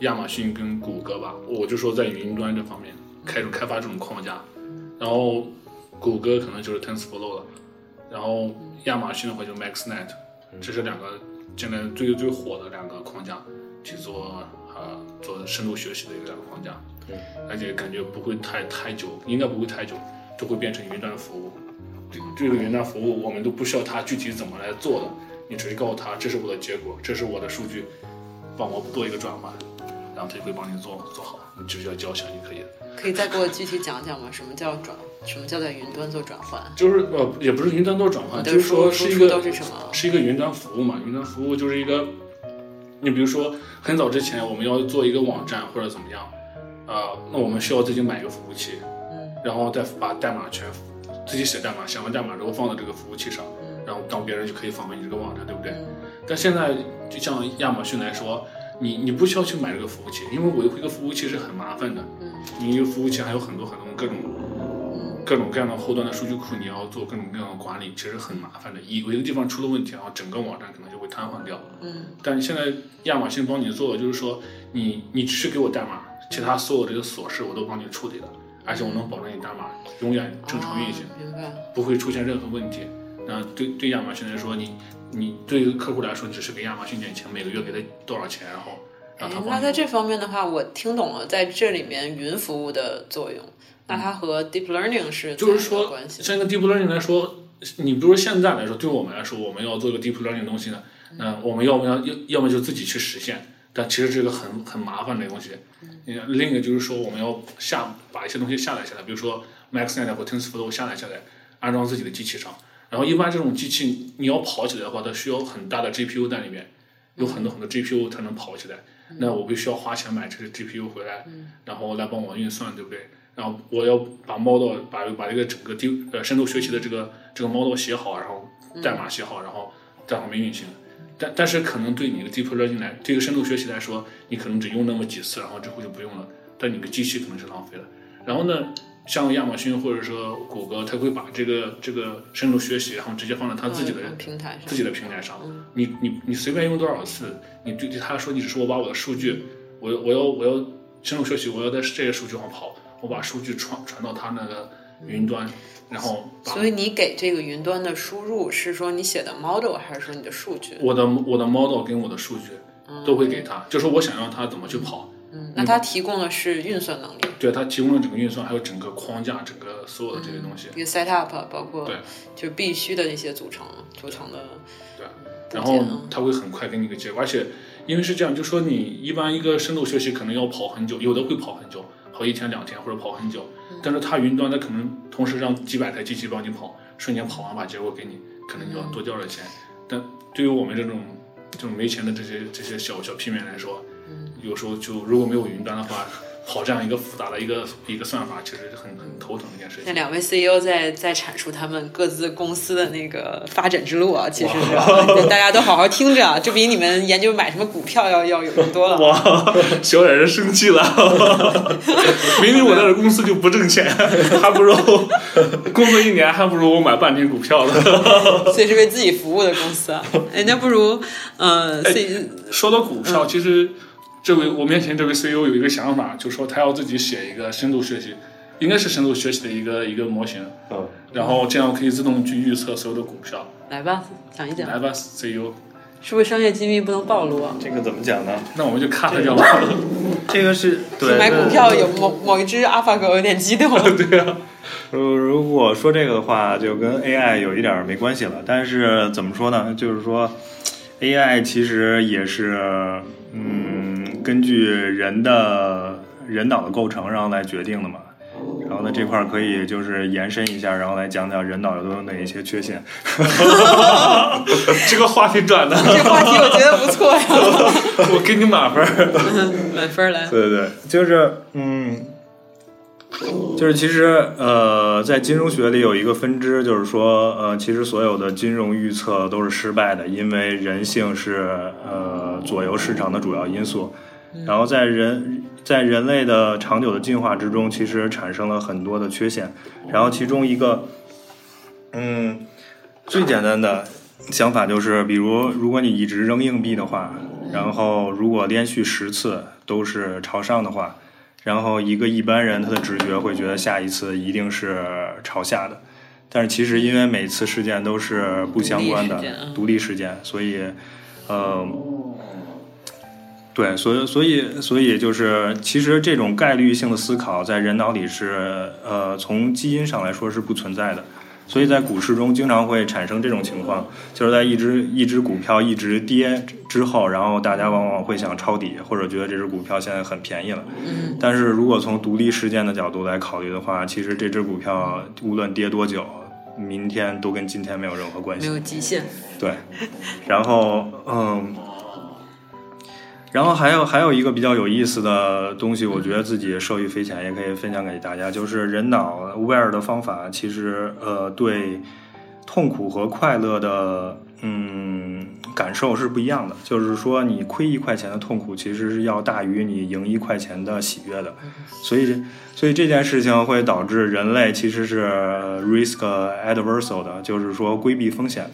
亚马逊跟谷歌吧。我就说在云端这方面开始开发这种框架，然后谷歌可能就是 TensorFlow 了，然后亚马逊的话就 MaxNet，这是两个现在最最火的两个框架去做呃做深度学习的一个两个框架。对而且感觉不会太太久，应该不会太久，就会变成云端服务。这这个云端服务我们都不需要它具体怎么来做的，你直接告诉他这是我的结果，这是我的数据，帮我做一个转换，然后他就会帮你做做好，你只需要交钱就可以了。可以再给我具体讲讲吗？什么叫转？什么叫在云端做转换？就是呃，也不是云端做转换，就是说是一个都是什么是一个云端服务嘛。云端服务就是一个，你比如说很早之前我们要做一个网站或者怎么样，啊、那我们需要自己买一个服务器，嗯然后再把代码全自己写代码，写完代码之后放到这个服务器上，然后当别人就可以访问你这个网站，对不对？嗯但现在就像亚马逊来说，你你不需要去买这个服务器，因为维护一个服务器是很麻烦的。嗯你一个服务器还有很多很多各种各种各样的后端的数据库，你要做各种各样的管理，其实很麻烦的。一有一个地方出了问题，然后整个网站可能就会瘫痪掉。嗯但现在亚马逊帮你做的就是说，你你只是给我代码，其他所有这个琐事我都帮你处理了，而且我能保证你代码永远正常运行，哦明白。不会出现任何问题。那对对亚马逊来说，你你对于客户来说，只是给亚马逊点钱，每个月给他多少钱，然后让他哎那在这方面的话，我听懂了，在这里面云服务的作用。那它和 deep learning 是就是说？像一个 deep learning 来说，你比如说现在来说，对我们来说，我们要做一个 deep learning 的东西呢，那我们要不要要要么就自己去实现，但其实这个很很麻烦的东西。你看另一个就是说，我们要下把一些东西下载下来，比如说 MaxNet 或 TensorFlow 下载下来，安装自己的机器上。然后一般这种机器你要跑起来的话，它需要很大的 GPU 在里面，有很多很多 GPU 才能跑起来。那我必须要花钱买这个 GPU 回来，然后来帮我运算，对不对？然后我要把 model 把把这个整个 deep 呃深度学习的这个这个 model 写好，然后代码写好，然后在旁边运行。但但是可能对你的 deep learning 来，这个深度学习来说，你可能只用那么几次，然后之后就不用了。但你的机器可能是浪费了。然后呢，像亚马逊或者说谷歌，它会把这个这个深度学习，然后直接放在它自己的嗯平台上自己的平台上，你你你随便用多少次，你对对他说你只是我把我的数据，我要我要我要深度学习，我要在这些数据上跑，我把数据传传到他那个云端，然后把所以你给这个云端的输入是说你写的 model 还是说你的数据？我的我的 model 跟我的数据都会给他，就说我想让他怎么去跑，嗯，那它提供的是运算能力，对他提供了整个运算，还有整个框架，整个所有的这些东西，一个 setup，包括对就必须的那些组成组成的对，然后他会很快给你一个结果，而且因为是这样，就说你一般一个深度学习可能要跑很久，有的会跑很久，跑一天两天或者跑很久，嗯但是它云端它可能同时让几百台机器帮你跑，瞬间跑完把结果给你，可能就要多交点钱。但对于我们这种这种没钱的这些这些小小屁民来说，有时候就如果没有云端的话，跑这样一个复杂的一个一个算法，其实是很很头疼的一件事情。那两位 CEO 在在阐述他们各自公司的那个发展之路啊，其实是 大家都好好听着啊，这比你们研究买什么股票要要有用多了。哇，小冉人生气了，明明我在这公司就不挣钱，还不如工作一年还不如我买半年股票呢。所以是为自己服务的公司啊。哎，那不如呃哎 C 说到股票，其实这位我面前这位 CEO 有一个想法，就说他要自己写一个深度学习，应该是深度学习的一个一个模型，嗯，然后这样可以自动去预测所有的股票。来吧，讲一讲，来吧，CEO，是不是商业机密不能暴露啊？这个怎么讲呢？那我们就看他掉吧。这个是 对买股票有某某一只阿法狗有点激动。对啊，如如果说这个的话，就跟 AI 有一点没关系了。但是怎么说呢？就是说，AI 其实也是嗯，根据人的人脑的构成，然后来决定的嘛。然后呢，这块儿可以就是延伸一下，然后来讲讲人脑都有哪一些缺陷。这个话题转的，这个话题我觉得不错呀，我给你满分儿。满分来。对对对，就是嗯，就是其实呃，在金融学里有一个分支，就是说呃，其实所有的金融预测都是失败的，因为人性是呃左右市场的主要因素。然后在人在人类的长久的进化之中，其实产生了很多的缺陷。然后其中一个，嗯，最简单的想法就是，比如如果你一直扔硬币的话，然后如果连续十次都是朝上的话，然后一个一般人他的直觉会觉得下一次一定是朝下的。但是其实因为每次事件都是不相关的独立事件所以，呃，对，所以所以所以就是，其实这种概率性的思考在人脑里是呃从基因上来说是不存在的。所以在股市中经常会产生这种情况，就是在一只一只股票一直跌之后，然后大家往往会想抄底，或者觉得这只股票现在很便宜了。嗯，但是如果从独立事件的角度来考虑的话，其实这只股票无论跌多久，明天都跟今天没有任何关系。没有极限。对，然后嗯，然后还有还有一个比较有意思的东西，我觉得自己受益匪浅，也可以分享给大家，就是人脑 aware 的方法，其实呃对痛苦和快乐的嗯感受是不一样的。就是说，你亏一块钱的痛苦，其实是要大于你赢一块钱的喜悦的。所以，所以这件事情会导致人类其实是 risk adversal 的，就是说规避风险的。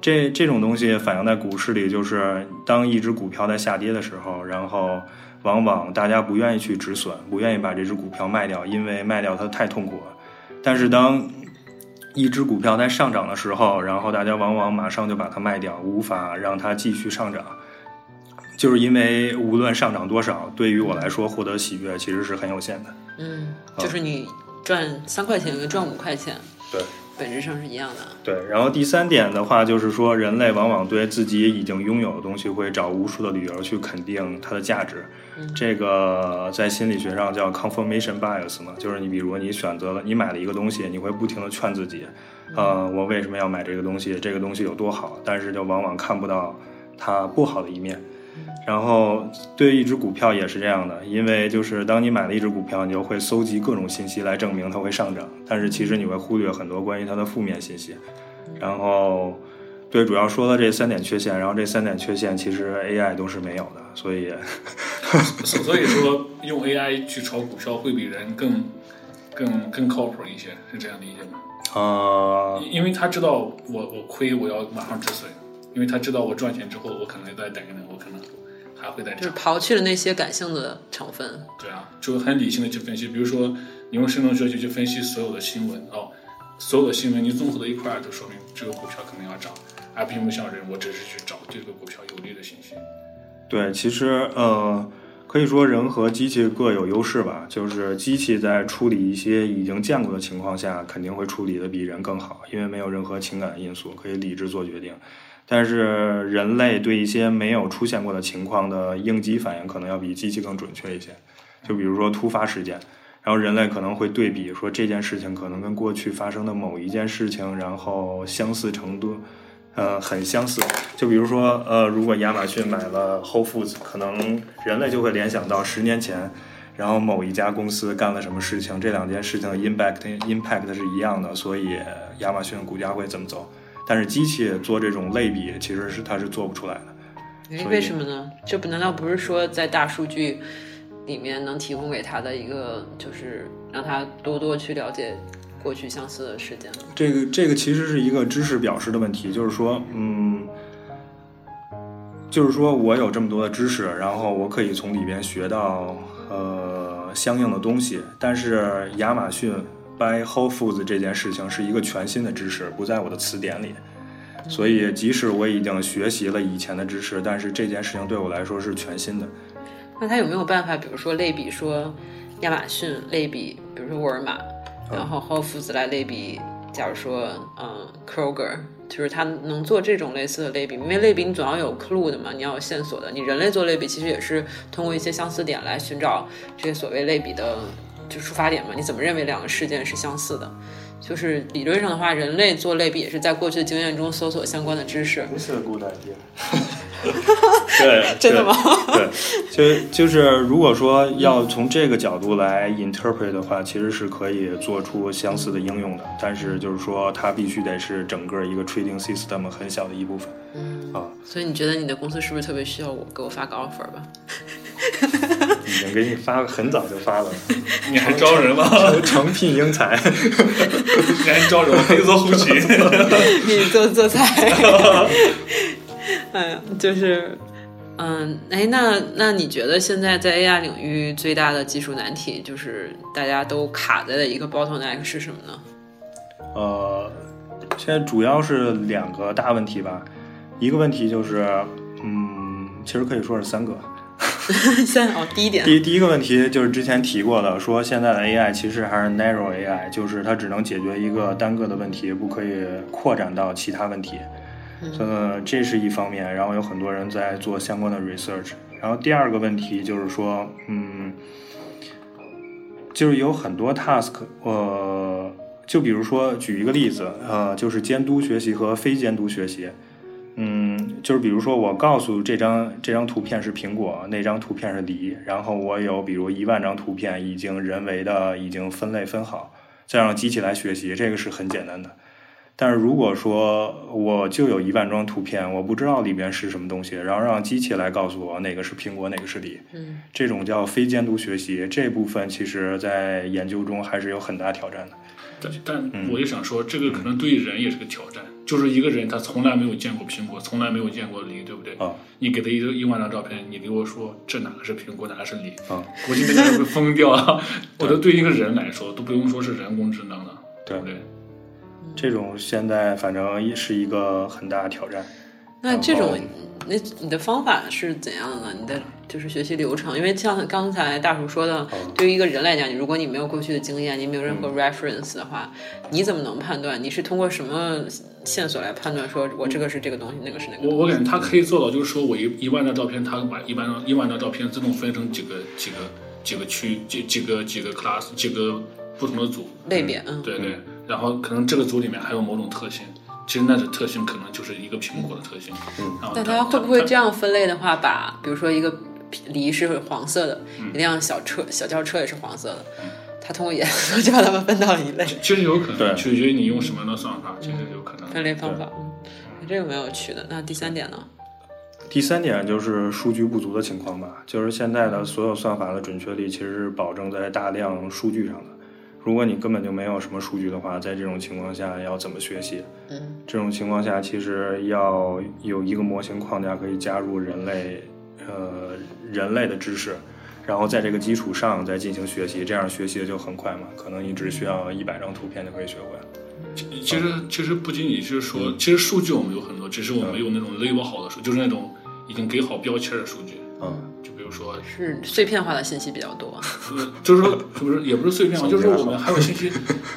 这这种东西反映在股市里，就是当一只股票在下跌的时候，然后往往大家不愿意去止损，不愿意把这只股票卖掉，因为卖掉它太痛苦了。但是当一只股票在上涨的时候，然后大家往往马上就把它卖掉，无法让它继续上涨，就是因为无论上涨多少，对于我来说获得喜悦其实是很有限的。嗯，就是你赚三块钱跟赚五块钱，对。本质上是一样的。对，然后第三点的话，就是说人类往往对自己已经拥有的东西会找无数的理由去肯定它的价值。这个在心理学上叫 confirmation bias 嘛，就是你比如你选择了你买了一个东西，你会不停的劝自己，呃，我为什么要买这个东西？这个东西有多好？但是就往往看不到它不好的一面。然后对一只股票也是这样的，因为就是当你买了一只股票，你就会搜集各种信息来证明它会上涨，但是其实你会忽略很多关于它的负面信息。然后，对，主要说了这三点缺陷，然后这三点缺陷其实 AI 都是没有的，所以，所所以说用 AI 去炒股票会比人更更更靠谱一些，是这样理解吗？呃，因为他知道我我亏我要马上止损，因为他知道我赚钱之后我可能再等一等，我可能。还会再就是刨去了那些感性的成分。对啊，就很理性的去分析。比如说，你用生成学习去分析所有的新闻哦，所有的新闻你综合到一块儿，就说明这个股票可能要涨，而并不像人，我只是去找这个股票有利的信息。对，其实呃，可以说人和机器各有优势吧。就是机器在处理一些已经见过的情况下，肯定会处理的比人更好，因为没有任何情感因素，可以理智做决定。但是人类对一些没有出现过的情况的应激反应，可能要比机器更准确一些。就比如说突发事件，然后人类可能会对比说这件事情可能跟过去发生的某一件事情，然后相似程度，呃，很相似。就比如说，呃，如果亚马逊买了 Whole Foods，可能人类就会联想到十年前，然后某一家公司干了什么事情，这两件事情的 impact impact 是一样的，所以亚马逊股价会怎么走？但是机器做这种类比，其实是它是做不出来的。哎，为什么呢？这不难道不是说在大数据里面能提供给他的一个，就是让他多多去了解过去相似的事件吗？这个这个其实是一个知识表示的问题，就是说，嗯，就是说我有这么多的知识，然后我可以从里边学到呃相应的东西，但是亚马逊。Buy Whole Foods 这件事情是一个全新的知识，不在我的词典里，所以即使我已经学习了以前的知识，但是这件事情对我来说是全新的。那他有没有办法，比如说类比说亚马逊类比，比如说沃尔玛，然后 Whole Foods 来类比，假如说嗯 Kroger，就是他能做这种类似的类比，因为类比你总要有 clue 的嘛，你要有线索的。你人类做类比其实也是通过一些相似点来寻找这些所谓类比的。就出发点嘛？你怎么认为两个事件是相似的？就是理论上的话，人类做类比也是在过去的经验中搜索相关的知识。This is a good idea。对，真的吗？对，就就是如果说要从这个角度来 interpret 的话，其实是可以做出相似的应用的。但是就是说，它必须得是整个一个 trading system 很小的一部分。嗯啊，所以你觉得你的公司是不是特别需要我给我发个 offer 吧？已经给你发了，很早就发了。你还招人吗？诚聘英才。你还招人？可以做后勤，可以做做菜。哎，就是，嗯，哎，那那你觉得现在在 AI 领域最大的技术难题，就是大家都卡在的一个 bottleneck 是什么呢？呃，现在主要是两个大问题吧。一个问题就是，嗯，其实可以说是三个。三哦，第一点，第第一个问题就是之前提过的，说现在的 AI 其实还是 narrow AI，就是它只能解决一个单个的问题，不可以扩展到其他问题。呃，这是一方面，然后有很多人在做相关的 research。然后第二个问题就是说，嗯，就是有很多 task，呃，就比如说举一个例子，呃，就是监督学习和非监督学习。嗯，就是比如说我告诉这张这张图片是苹果，那张图片是梨，然后我有比如一万张图片已经人为的已经分类分好，再让机器来学习，这个是很简单的。但是如果说我就有一万张图片，我不知道里边是什么东西，然后让机器来告诉我哪个是苹果，哪个是梨，嗯，这种叫非监督学习，这部分其实在研究中还是有很大挑战的。但但我也想说，这个可能对人也是个挑战。就是一个人他从来没有见过苹果，从来没有见过梨，对不对？啊你给他一个一万张照片，你给我说这哪个是苹果，哪个是梨，啊，估计那个人会疯掉啊！我觉得对一个人来说，都不用说是人工智能了，对不对？这种现在反正也是一个很大的挑战。那这种那你的方法是怎样的呢？你的就是学习流程，因为像刚才大叔说的，哦对于一个人来讲，你如果你没有过去的经验，你没有任何嗯 reference 的话，你怎么能判断？你是通过什么线索来判断说我这个是这个东西，那个是那个？我我感觉他可以做到，就是说我一一万张照片，他把一万张一万张照片自动分成几个几个几个区几几个几个 class 几个不同的组，类别，嗯，对对，然后可能这个组里面还有某种特性，其实那的特性可能就是一个苹果的特性，嗯，然后但它会不会这样？分类的话，把比如说一个梨是黄色的，嗯一辆小车小轿车也是黄色的，它通过颜色 就把它们分到了一类其实有可能，对取决于你用什么样的算法，其实有可能。分类方法。嗯，这个蛮有趣的。那第三点呢？第三点就是数据不足的情况吧，就是现在的所有算法的准确率其实是保证在大量数据上的。如果你根本就没有什么数据的话，在这种情况下要怎么学习？嗯，这种情况下其实要有一个模型框架可以加入人类，呃，人类的知识，然后在这个基础上再进行学习，这样学习的就很快嘛，可能你只需要一百张图片就可以学会。其实其实不仅仅是说，其实数据我们有很多，只是我们没有那种 label 好的数，就是那种已经给好标签的数据。嗯，就比如说，是碎片化的信息比较多。呃，就是说，是不是也不是碎片化，就是说我们还有信息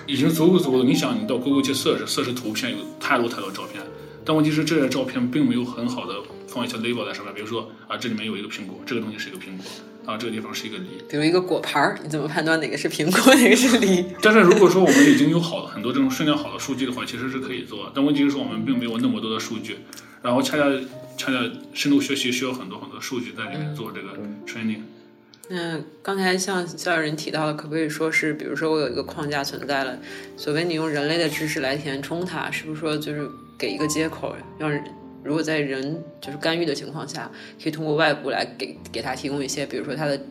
已经足够足够的。你想，你到 Google 去 search search 图片，有太多太多照片，但问题是这些照片并没有很好的放一些 label 在上面，比如说啊，这里面有一个苹果，这个东西是一个苹果，啊，这个地方是一个梨。比如一个果盘儿，你怎么判断哪个是苹果，哪个是梨？但是如果说我们已经有好的很多这种训练好的数据的话，其实是可以做。但问题是说我们并没有那么多的数据，然后恰恰恰恰深度学习需要很多很多数据在里面做这个 training。那刚才像肖有人提到的，可不可以说是，比如说我有一个框架存在了，所谓你用人类的知识来填充它，是不是说就是给一个接口，让人如果在人就是干预的情况下，可以通过外部来给给他提供一些，比如说他的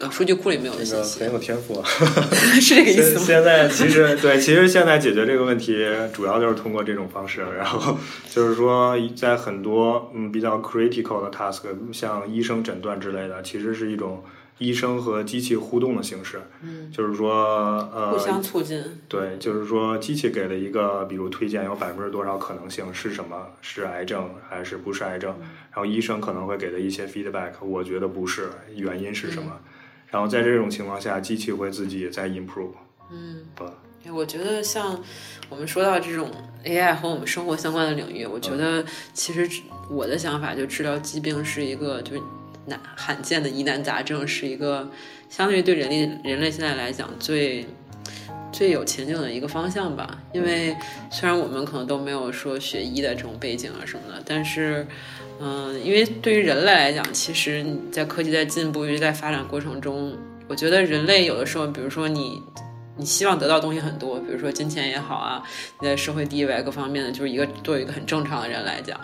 呃数据库里没有的信息这个很，有天赋啊。是这个意思吗？现在其实对，其实现在解决这个问题主要就是通过这种方式，然后就是说在很多嗯比较 critical 的 task，像医生诊断之类的，其实是一种医生和机器互动的形式。嗯，就是说呃，互相促进。对，就是说机器给了一个，比如推荐有百分之多少可能性是什么，是癌症还是不是癌症，然后医生可能会给的一些 feedback，我觉得不是，原因是什么？然后在这种情况下，机器会自己在 improve。嗯，对，我觉得像我们说到这种 AI 和我们生活相关的领域，我觉得其实我的想法就治疗疾病是一个就是难罕见的疑难杂症，是一个相对于对人类人类现在来讲最最有前景的一个方向吧。因为虽然我们可能都没有说学医的这种背景啊什么的，但是。嗯，因为对于人类来讲，其实你在科技在进步、一直在发展过程中，我觉得人类有的时候，比如说你你希望得到东西很多，比如说金钱也好啊，你在社会地位各方面的，就是一个作为一个很正常的人来讲，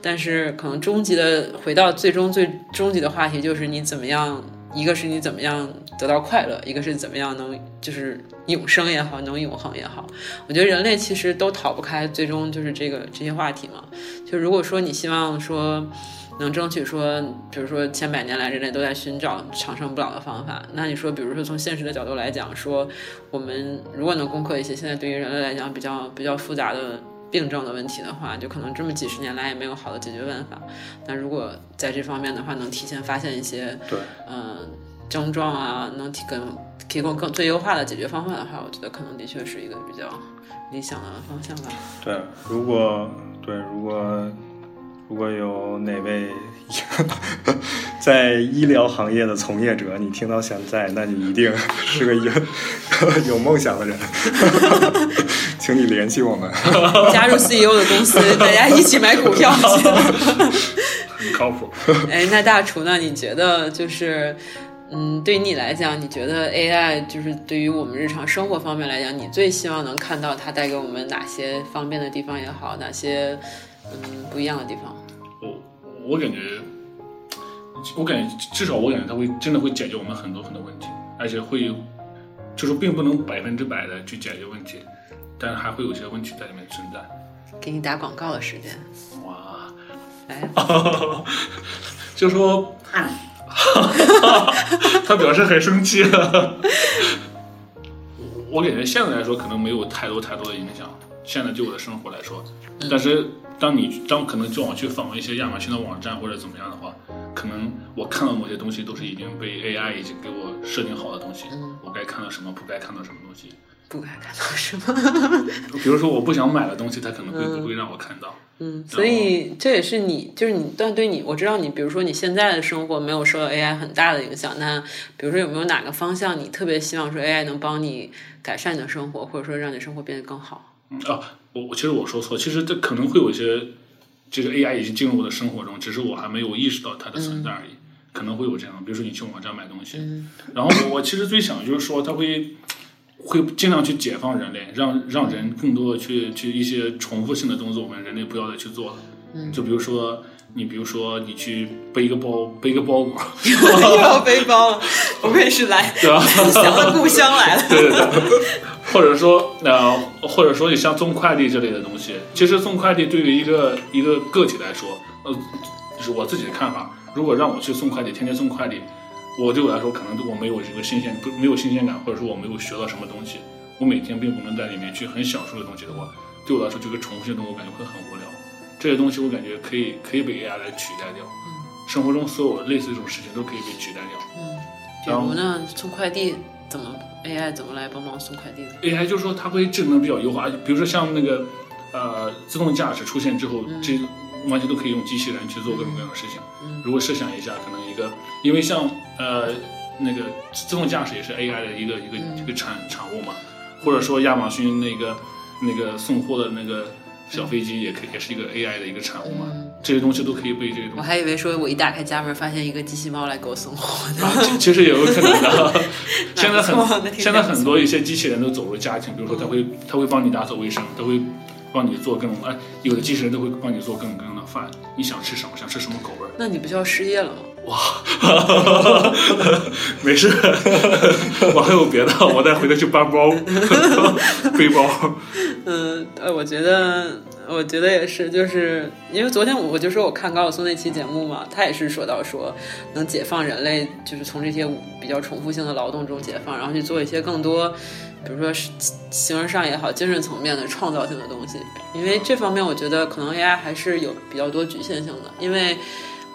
但是可能终极的回到最终最终极的话题，就是你怎么样，一个是你怎么样得到快乐，一个是怎么样能就是永生也好，能永恒也好，我觉得人类其实都逃不开最终就是这个这些话题嘛。就如果说你希望说。能争取说，比如说千百年来人类都在寻找长生不老的方法。那你说，比如说从现实的角度来讲，说我们如果能攻克一些现在对于人类来讲比较比较复杂的病症的问题的话，就可能这么几十年来也没有好的解决办法。那如果在这方面的话，能提前发现一些对，嗯、症状啊，能提供提供更最优化的解决方法的话，我觉得可能的确是一个比较理想的方向吧。对，如果对如果如果有哪位 在医疗行业的从业者，你听到现在，那你一定是个有 有梦想的人，请你联系我们。加入 CEO 的公司，大家一起买股票去。很靠谱。哎，那大厨呢？你觉得就是，嗯，对于你来讲，你觉得 AI 就是对于我们日常生活方面来讲，你最希望能看到它带给我们哪些方便的地方也好，哪些嗯不一样的地方？我我感觉，我感觉至少我感觉它会真的会解决我们很多很多问题，而且会就是并不能百分之百的去解决问题，但是还会有些问题在里面存在。给你打广告的时间。哇，来，就说 他表示很生气。我感觉现在来说可能没有太多太多的影响，现在对我的生活来说，但是当你当可能就我去访问一些亚马逊的网站或者怎么样的话，可能我看到某些东西都是已经被 AI 已经给我设定好的东西，嗯我该看到什么，不该看到什么东西。不该看到什么？比如说我不想买的东西，它可能会不会让我看到？嗯，所以这也是你，就是你，但对你，我知道你，比如说你现在的生活没有受到 AI 很大的影响，那比如说有没有哪个方向你特别希望说 AI 能帮你改善你的生活，或者说让你生活变得更好？嗯啊，我我其实我说错，其实这可能会有一些，这个 AI 已经进入我的生活中，只是我还没有意识到它的存在而已。可能会有这样，比如说你去网站买东西，然后我我其实最想就是说，它会会尽量去解放人类，让让人更多的去去一些重复性的动作，我们人类不要再去做了。就比如说你，比如说你去背一个包，背一个包裹，又要背包了，不愧是来对吧？想到故乡来了。对 对对，或者说呃，或者说你像送快递这类的东西，其实送快递对于一个一个个体来说，呃，就是我自己的看法。如果让我去送快递，天天送快递，我对我来说可能对我没有这个新鲜，不没有新鲜感，或者说我没有学到什么东西，我每天并不能在里面去很享受的东西的话，对我来说这个重复性的我感觉会很无聊。这些东西我感觉可以可以被 AI 来取代掉，生活中所有类似这种事情都可以被取代掉。嗯，比如呢，送快递怎么 AI 怎么来帮忙送快递的？AI 就是说它会智能比较优化，比如说像那个呃自动驾驶出现之后，这完全都可以用机器人去做各种各样的事情。如果设想一下，可能一个因为像呃那个自动驾驶也是 AI 的一个一个一个产产物嘛，或者说亚马逊那个那个送货的那个小飞机也可以也是一个 AI 的一个产物嘛，这些东西都可以被这些东西。我还以为说我一打开家门，发现一个机器猫来给我送货呢。啊，其其实也有可能的。现在很挺现在很多一些机器人都走入家庭，比如说它会它会帮你打扫卫生，它会帮你做各种哎，有的机器人都会帮你做各种各样的饭，你想吃什么，想吃什么口味，那你不就要失业了吗？哇没事，我还有别的，我再回头去搬包、背包。嗯，呃，我觉得，我觉得也是，就是因为昨天我就说我看高晓松那期节目嘛，他也是说到说能解放人类，就是从这些比较重复性的劳动中解放，然后去做一些更多，比如说是形而上也好，精神层面的创造性的东西。因为这方面，我觉得可能 AI 还是有比较多局限性的，因为。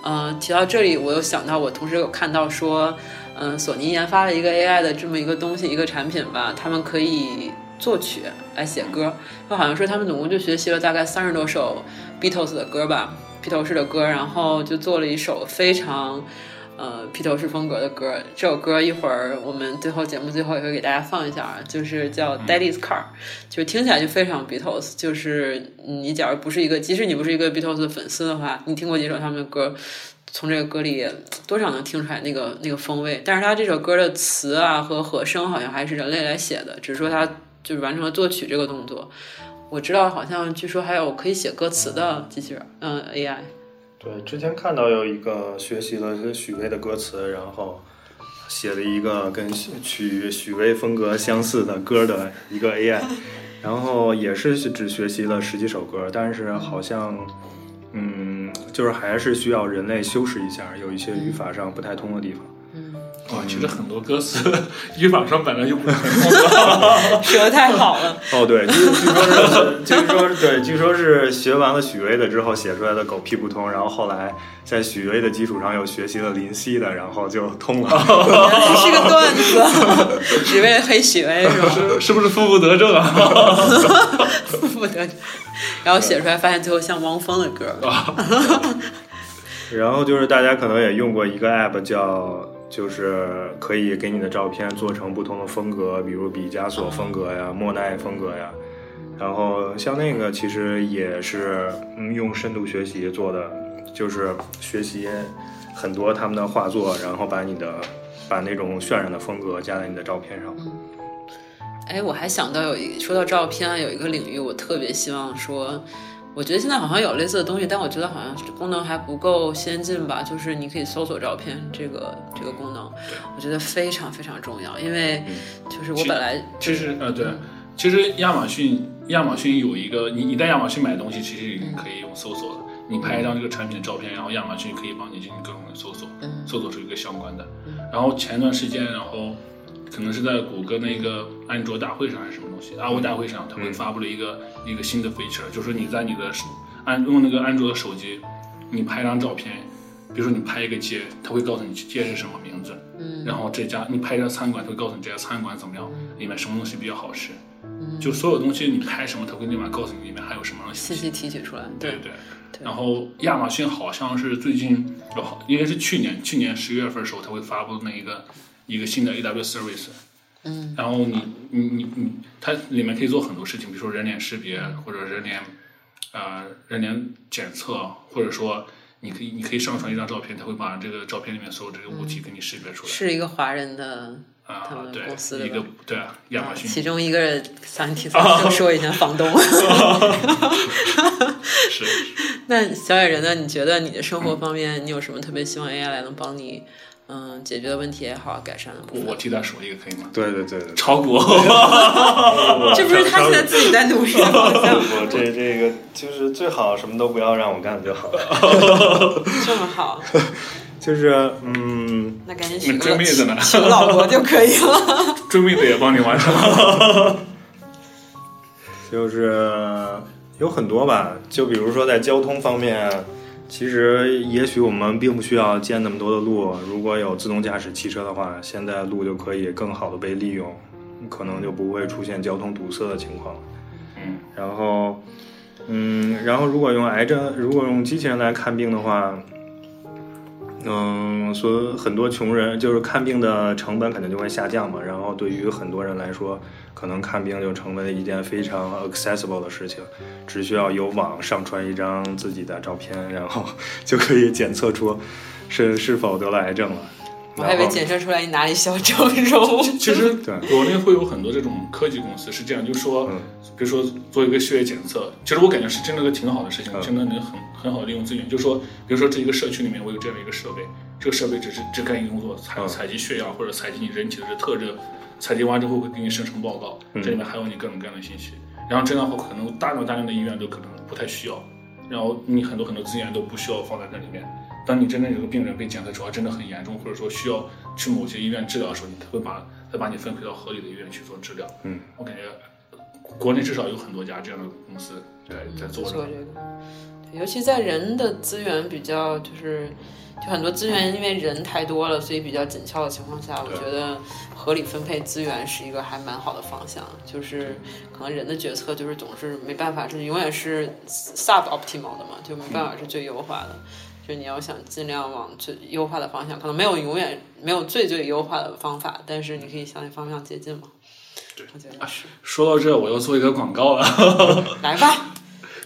呃，提到这里，我又想到，我同时有看到说，嗯、索尼研发了一个 AI 的这么一个东西，一个产品吧，他们可以作曲来写歌，就好像说他们总共就学习了大概三十多首 Beatles 的歌吧，披头士的歌，然后就做了一首非常。呃，披头士风格的歌，这首歌一会儿我们最后节目最后也会给大家放一下啊，就是叫《Daddy's Car》，就是听起来就非常 Beatles。就是你假如不是一个，即使你不是一个 Beatles 的粉丝的话，你听过几首他们的歌，从这个歌里多少能听出来那个那个风味。但是他这首歌的词啊和和声好像还是人类来写的，只是说他就是完成了作曲这个动作。我知道，好像据说还有可以写歌词的机器人，嗯，AI。对，之前看到有一个学习了许巍的歌词，然后写了一个跟许许巍风格相似的歌的一个 AI，然后也是只学习了十几首歌，但是好像，嗯，就是还是需要人类修饰一下，有一些语法上不太通的地方。哇，其实很多歌词语法上本来就不是很 通的。说的太好了，哦，对，据据说是，据说是对，据说是学完了许巍的之后写出来的狗屁不通，然后后来在许巍的基础上又学习了林夕的，然后就通了。是个段子，只为了黑许巍是吧？是是不是负不得正啊？不得正，然后写出来发现最后像汪峰的歌，然后就是大家可能也用过一个 app 叫，就是可以给你的照片做成不同的风格，比如毕加索风格呀、莫奈风格呀。然后像那个其实也是用深度学习做的，就是学习很多他们的画作，然后把你的把那种渲染的风格加在你的照片上。哎，我还想到有一说到照片，有一个领域我特别希望说，我觉得现在好像有类似的东西，但我觉得好像功能还不够先进吧。就是你可以搜索照片这个这个功能，我觉得非常非常重要，因为就是我本来其实呃对，其实亚马逊亚马逊有一个，你你在亚马逊买东西，其实可以用搜索了。你拍一张这个产品的照片，然后亚马逊可以帮你进行各种的搜索，搜索出一个相关的。然后前段时间，然后可能是在谷歌那个安卓大会上还是什么东西，阿 O 大会上，他们发布了一个一个新的 feature，就是你在你的手安用那个安卓的手机，你拍张照片，比如说你拍一个街，他会告诉你街是什么名字，嗯，然后这家你拍一家餐馆，他会告诉你这家餐馆怎么样，里面什么东西比较好吃，嗯，就所有东西你拍什么，它会立马告诉你里面还有什么东西。信息提取出来，对对。然后亚马逊好像是最近，哦，应该是去年，去年十月份的时候，它会发布那一个一个新的 AWS service。嗯。然后你你你你，它里面可以做很多事情，比如说人脸识别，或者人脸，呃，人脸检测，或者说你可以你可以上传一张照片，它会把这个照片里面所有这个物体给你识别出来。是一个华人的他啊，们对公司，的一个对啊，亚马逊其中一个三体 就说一下房东。是。那小野人呢？你觉得你的生活方面，你有什么特别希望 AI 来能帮你，嗯，解决的问题也好，改善的部分？我替他说一个可以吗？对对对对，炒股。这不是他现在自己在努力吗？我这这个就是最好什么都不要让我干就好了。这么好，就是嗯，那赶紧请个追妹子呢？请个老婆就可以了。追妹子也帮你完成。就是有很多吧，就比如说在交通方面，其实也许我们并不需要建那么多的路，如果有自动驾驶汽车的话，现在路就可以更好的被利用，可能就不会出现交通堵塞的情况。嗯，然后，嗯，然后如果用癌症，如果用机器人来看病的话，嗯，所很多穷人就是看病的成本肯定就会下降嘛。然后对于很多人来说，可能看病就成为了一件非常 accessible 的事情，只需要有网上传一张自己的照片，然后 就可以检测出是是否得了癌症了。我还以为检测出来你哪里小整容。其实 对国内会有很多这种科技公司是这样，就是说，嗯比如说做一个血液检测，其实我感觉是真的个挺好的事情，嗯真的能很很好的利用资源。就是说，比如说这一个社区里面我有这样一个设备，这个设备只是只干一个工作，采嗯采集血样或者采集你人体的这特征，采集完之后会给你生成报告，嗯这里面还有你各种各样的信息。然后这样的话，可能大量大量的医院都可能不太需要，然后你很多很多资源都不需要放在这里面。当你真正有个病人被检测出来真的很严重，或者说需要去某些医院治疗的时候，你他会把再把你分配到合理的医院去做治疗。嗯，我感觉国内至少有很多家这样的公司在在做这个，对，尤其在人的资源比较就是，就很多资源因为人太多了，所以比较紧俏的情况下，我觉得合理分配资源是一个还蛮好的方向。就是可能人的决策就是总是没办法，是永远是 sub optimal 的嘛，就没办法是最优化的。就你要想尽量往最优化的方向，可能没有永远没有最最优化的方法，但是你可以向那方向接近嘛。对我觉得是。说到这，我要做一个广告了，来吧，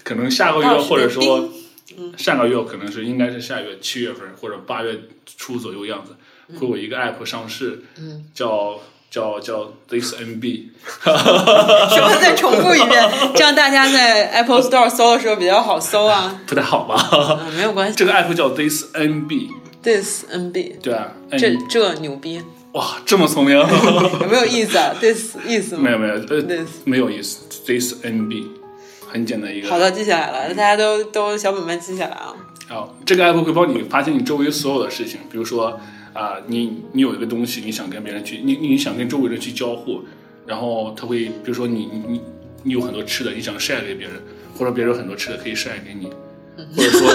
可能下个月或者说冰上个月可能是应该是下月七月份或者八月初左右样子，会有一个 app 上市，嗯，叫叫叫 This MB，什么再重复一遍，这样大家在 Apple Store 搜的时候比较好搜啊。不太好吧？嗯，没有关系。这个 app 叫 This MB，This NB，对啊，这这牛逼，哇这么聪明，有没有意思啊？This 意思吗？没有没有呃 This 没有意思，This MB 很简单一个。好的，记下来了，大家都都小本本记下来啊。好，这个 app 会帮你发现你周围所有的事情，比如说啊、你你有一个东西，你想跟别人去，你你想跟周围人去交互，然后他会，比如说你你你你有很多吃的，你想晒给别人，或者别人有很多吃的可以晒给你，或者说，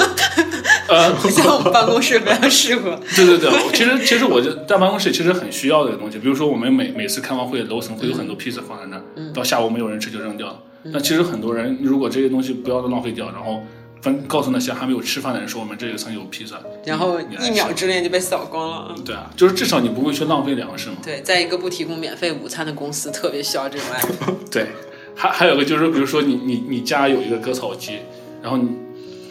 呃，在我们办公室非常适合。对对对，其实其实我就在办公室其实很需要这个东西，比如说我们每每次开完会，楼层会有很多披萨放在那儿，到下午没有人吃就扔掉了。那其实很多人如果这些东西不要浪费掉，然后分告诉那些还没有吃饭的人说我们这一层有披萨，然后一秒之内就被扫光了。对啊，就是至少你不会去浪费粮食嘛。对，在一个不提供免费午餐的公司，特别需要这种 app。对，还还有个就是，比如说你你你家有一个割草机，然后你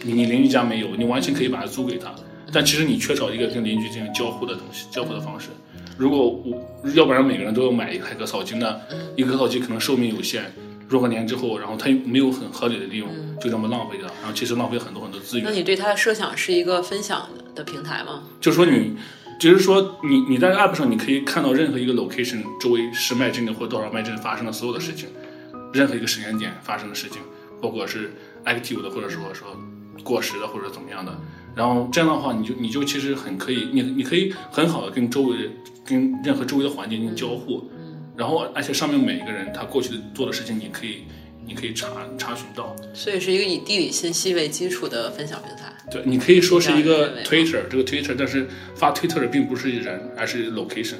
你你邻居家没有，你完全可以把它租给他，但其实你缺少一个跟邻居进行交互的东西，交互的方式。如果我要不然每个人都要买一台割草机，那一个割草机可能寿命有限，若干年之后，然后它没有很合理的利用，就这么浪费掉，然后其实浪费很多很多资源。那你对它的设想是一个分享的平台吗？就说你，就是说你你在 App 上，你可以看到任何一个 location 周围十迈之内或多少迈之内发生的所有的事情，任何一个时间点发生的事情，包括是 active 的，或者说说过时的，或者怎么样的。然后这样的话，你就你就其实很可以，你你可以很好的跟周围跟任何周围的环境进行交互。然后而且上面每一个人他过去的做的事情，你可以你可以查查询到。所以是一个以地理信息为基础的分享平台。对，你可以说是一个 Twitter，这个 Twitter，但是发 Twitter 的并不是人，而是 location。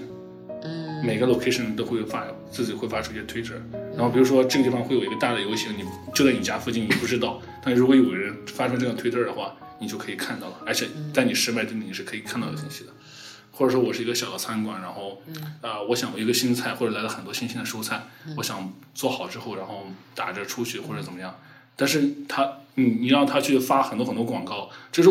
嗯，每个 location 都会发自己会发出一些 Twitter，然后比如说这个地方会有一个大的游行，你就在你家附近，你不知道，但如果有人发出这个 Twitter 的话，你就可以看到了，而且在你十迈之内你是可以看到的信息的。或者说我是一个小的餐馆，然后啊、我想有一个新菜或者来了很多新鲜的蔬菜，我想做好之后，然后打着出去或者怎么样，但是他你你让他去发很多很多广告，这是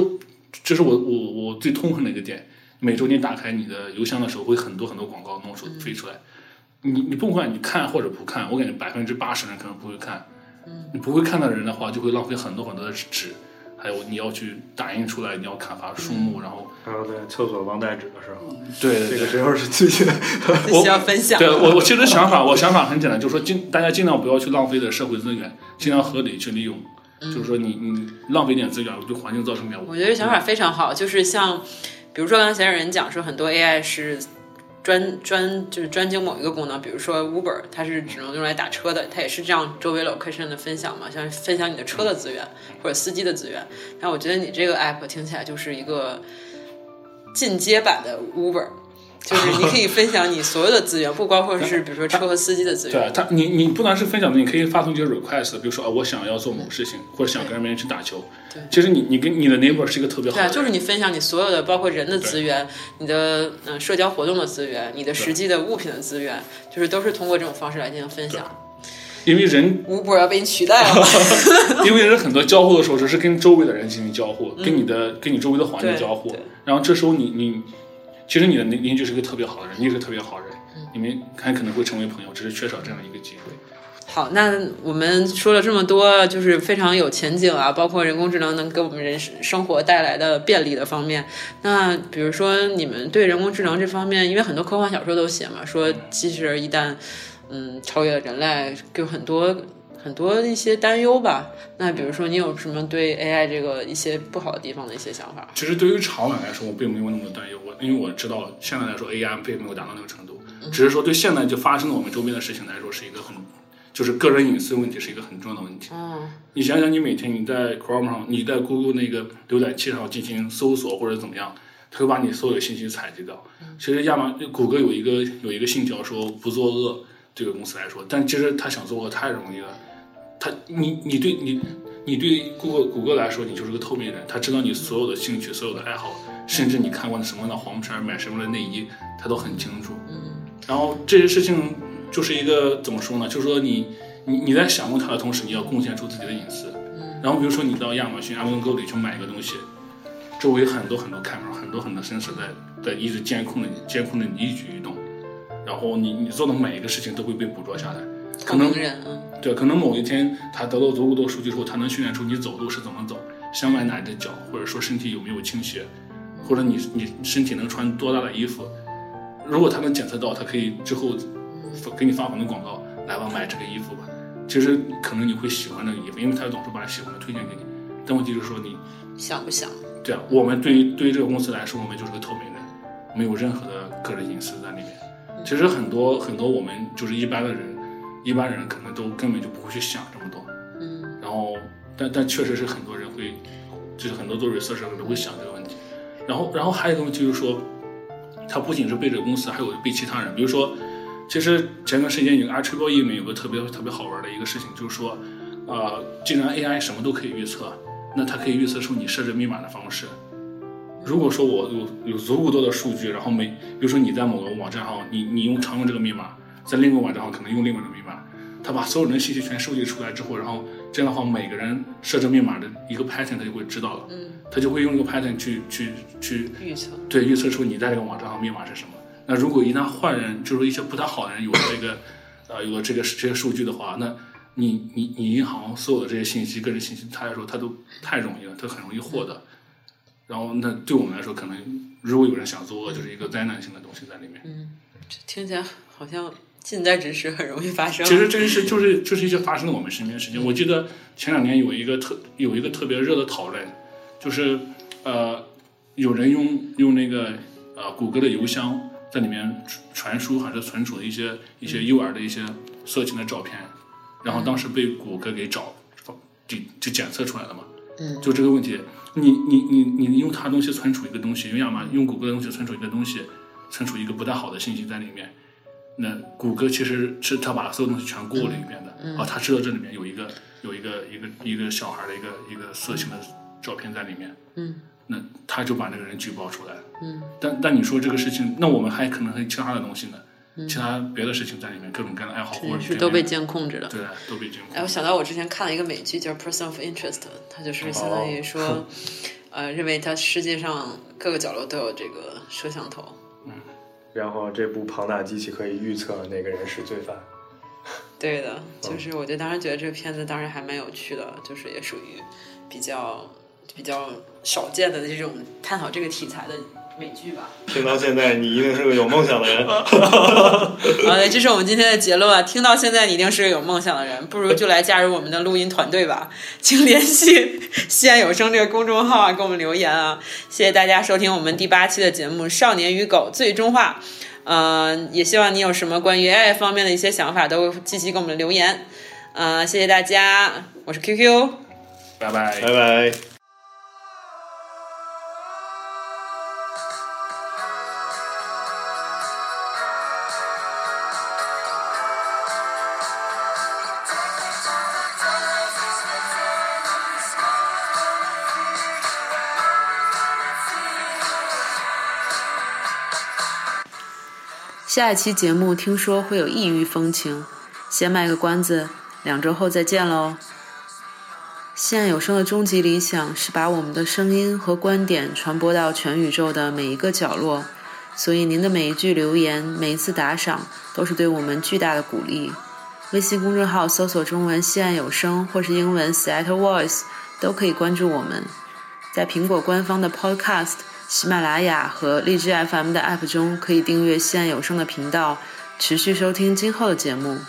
这是我我我最痛恨的一个点。每周你打开你的邮箱的时候，会很多很多广告弄出飞出来。你你不管你看或者不看，我感觉百分之八十人可能不会看。你不会看的人的话，就会浪费很多很多的纸，还有你要去打印出来，你要砍伐树木，然后还有在厕所忘带纸的时候，对对对这个时候是最近必须要分享。对我，我其实想法，我想法很简单，就是说尽大家尽量不要去浪费的社会资源，尽量合理去利用。就是说你你浪费点资源，对环境造成点污我觉得这想法非常好，就是像，比如说刚才有人讲说很多 AI 是专专就是专精某一个功能，比如说 Uber，它是只能用来打车的，它也是这样周围 location 的分享嘛，像分享你的车的资源或者司机的资源。但我觉得你这个 app 听起来就是一个进阶版的 Uber。就是你可以分享你所有的资源，不包括是比如说车和司机的资源。对他，你你不单是分享的，你可以发送一些 request，比如说啊，我想要做某事情，或者想跟别人去打球。对其实你你跟你的 neighbor 是一个特别好的对，就是你分享你所有的，包括人的资源，你的嗯、呃社交活动的资源，你的实际的物品的资源，就是都是通过这种方式来进行分享。因为人 Uber 要被你取代了，因为人很多交互的时候只是跟周围的人进行交互，跟你的跟你周围的环境交互对，然后这时候你你其实你的邻邻居是个特别好的人，你也是个特别好的人，你们还可能会成为朋友，只是缺少这样一个机会。好，那我们说了这么多，就是非常有前景啊，包括人工智能能给我们人生生活带来的便利的方面。那比如说，你们对人工智能这方面，因为很多科幻小说都写嘛，说机器人一旦嗯超越了人类，有很多很多一些担忧吧。那比如说，你有什么对 AI 这个一些不好的地方的一些想法？其实对于长远来说，我并没有那么担忧，我因为我知道现在来说 AI 并没有达到那个程度，只是说对现在就发生的我们周边的事情来说是一个很，就是个人隐私问题是一个很重要的问题。嗯，你想想，你每天你在 Chrome 上，你在 Google 那个浏览器上进行搜索或者怎么样，它会把你所有的信息采集到。其实亚马谷歌有一个有一个信条说不作恶，这个公司来说，但其实他想作恶太容易了。他你你对你你对谷歌谷歌来说，你就是个透明人，他知道你所有的兴趣、所有的爱好，甚至你看过的什么样的黄片、买什么样的内衣，他都很清楚。嗯，然后这些事情就是一个怎么说呢？就是说你你你在享用它的同时，你要贡献出自己的隐私。嗯，然后比如说你到亚马逊、Amazon Go 里去买一个东西，周围很多很多 camera，很多很多 sensor 在在一直监控着你，监控着你一举一动，然后你你做的每一个事情都会被捕捉下来。可能对，可能某一天他得到足够多数据之后，他能训练出你走路是怎么走，想崴哪只脚，或者说身体有没有倾斜，或者你你身体能穿多大的衣服。如果他能检测到，他可以之后给你发很多广告，来吧，买这个衣服吧。其实可能你会喜欢这个衣服，因为他总是把喜欢的推荐给你。但问题就是说你，想不想？对啊，我们对于对于这个公司来说，我们就是个透明人，没有任何的个人隐私在里面。其实很多很多我们就是一般的人，一般人可能都根本就不会去想这么多。嗯，然后，但但确实是很多人会，就是很多做 research 的人都会想这个问题。然后，然后还有一个问题就是说，他不仅是背这个公司，还有背其他人。比如说，其实前段时间有个里面有个特别特别好玩的一个事情，就是说，呃，既然 AI 什么都可以预测，那它可以预测出你设置密码的方式。如果说我有有足够多的数据，然后每，比如说你在某个网站上，你你用常用这个密码，在另一个网站上可能用另外一个密码，它把所有人的信息全收集出来之后，然后这样的话，每个人设置密码的一个 pattern 他就会知道了，嗯，他就会用一个 pattern 去去去预测，对预测出你在这个网站上密码是什么。那如果一旦坏人，就是一些不太好的人有了这个呃有了这个这些数据的话，那你你你银行所有的这些信息、个人信息，他来说他都太容易了，他很容易获得。然后那对我们来说，可能如果有人想做恶，就是一个灾难性的东西在里面。嗯，这听起来好像近在咫尺很容易发生。其实这些事就是就是一些发生在我们身边的事情。我记得前两年有一个特有一个特别热的讨论，就是呃有人用用那个呃谷歌的邮箱在里面传输还是存储一些一些幼儿的一些色情的照片，然后当时被谷歌给找就就检测出来了嘛。嗯，就这个问题，你你你你用它东西存储一个东西，用亚马用谷歌的东西存储一个东西，存储一个不太好的信息在里面。那谷歌其实是他把所有东西全过了一遍的，啊，他知道这里面有一个有一个一个一个小孩的一个一个色情的照片在里面，嗯，那他就把那个人举报出来，嗯，但但你说这个事情，那我们还可能还有其他的东西呢，其他别的事情在里面，各种各样的爱好或者嗯是都被监控着的。对都被监控哎，我。想到我之前看了一个美剧叫《Person of Interest》，它就是相当于说，呃，认为它世界上各个角落都有这个摄像头。然后这部庞大机器可以预测哪个人是罪犯。对的，就是我就当时觉得这个片子当时还蛮有趣的，就是也属于比较比较少见的这种探讨这个题材的美剧吧。听到现在，你一定是个有梦想的人。好嘞，这是我们今天的结论啊！听到现在，你一定是个有梦想的人，不如就来加入我们的录音团队吧。请联系西安有声这个公众号啊，给我们留言啊！谢谢大家收听我们第八期的节目《少年与狗最终话》。嗯、也希望你有什么关于 AI 方面的一些想法，都积极给我们留言。嗯、谢谢大家，我是 QQ。拜拜。拜拜。下一期节目听说会有异域风情，先卖个关子，两周后再见喽。西岸有声的终极理想是把我们的声音和观点传播到全宇宙的每一个角落，所以您的每一句留言、每一次打赏都是对我们巨大的鼓励。微信公众号搜索中文“西岸有声”或是英文 settle Voice” 都可以关注我们。在苹果官方的 Podcast、喜马拉雅和荔枝 FM 的 App 中，可以订阅西安有声的频道，持续收听今后的节目。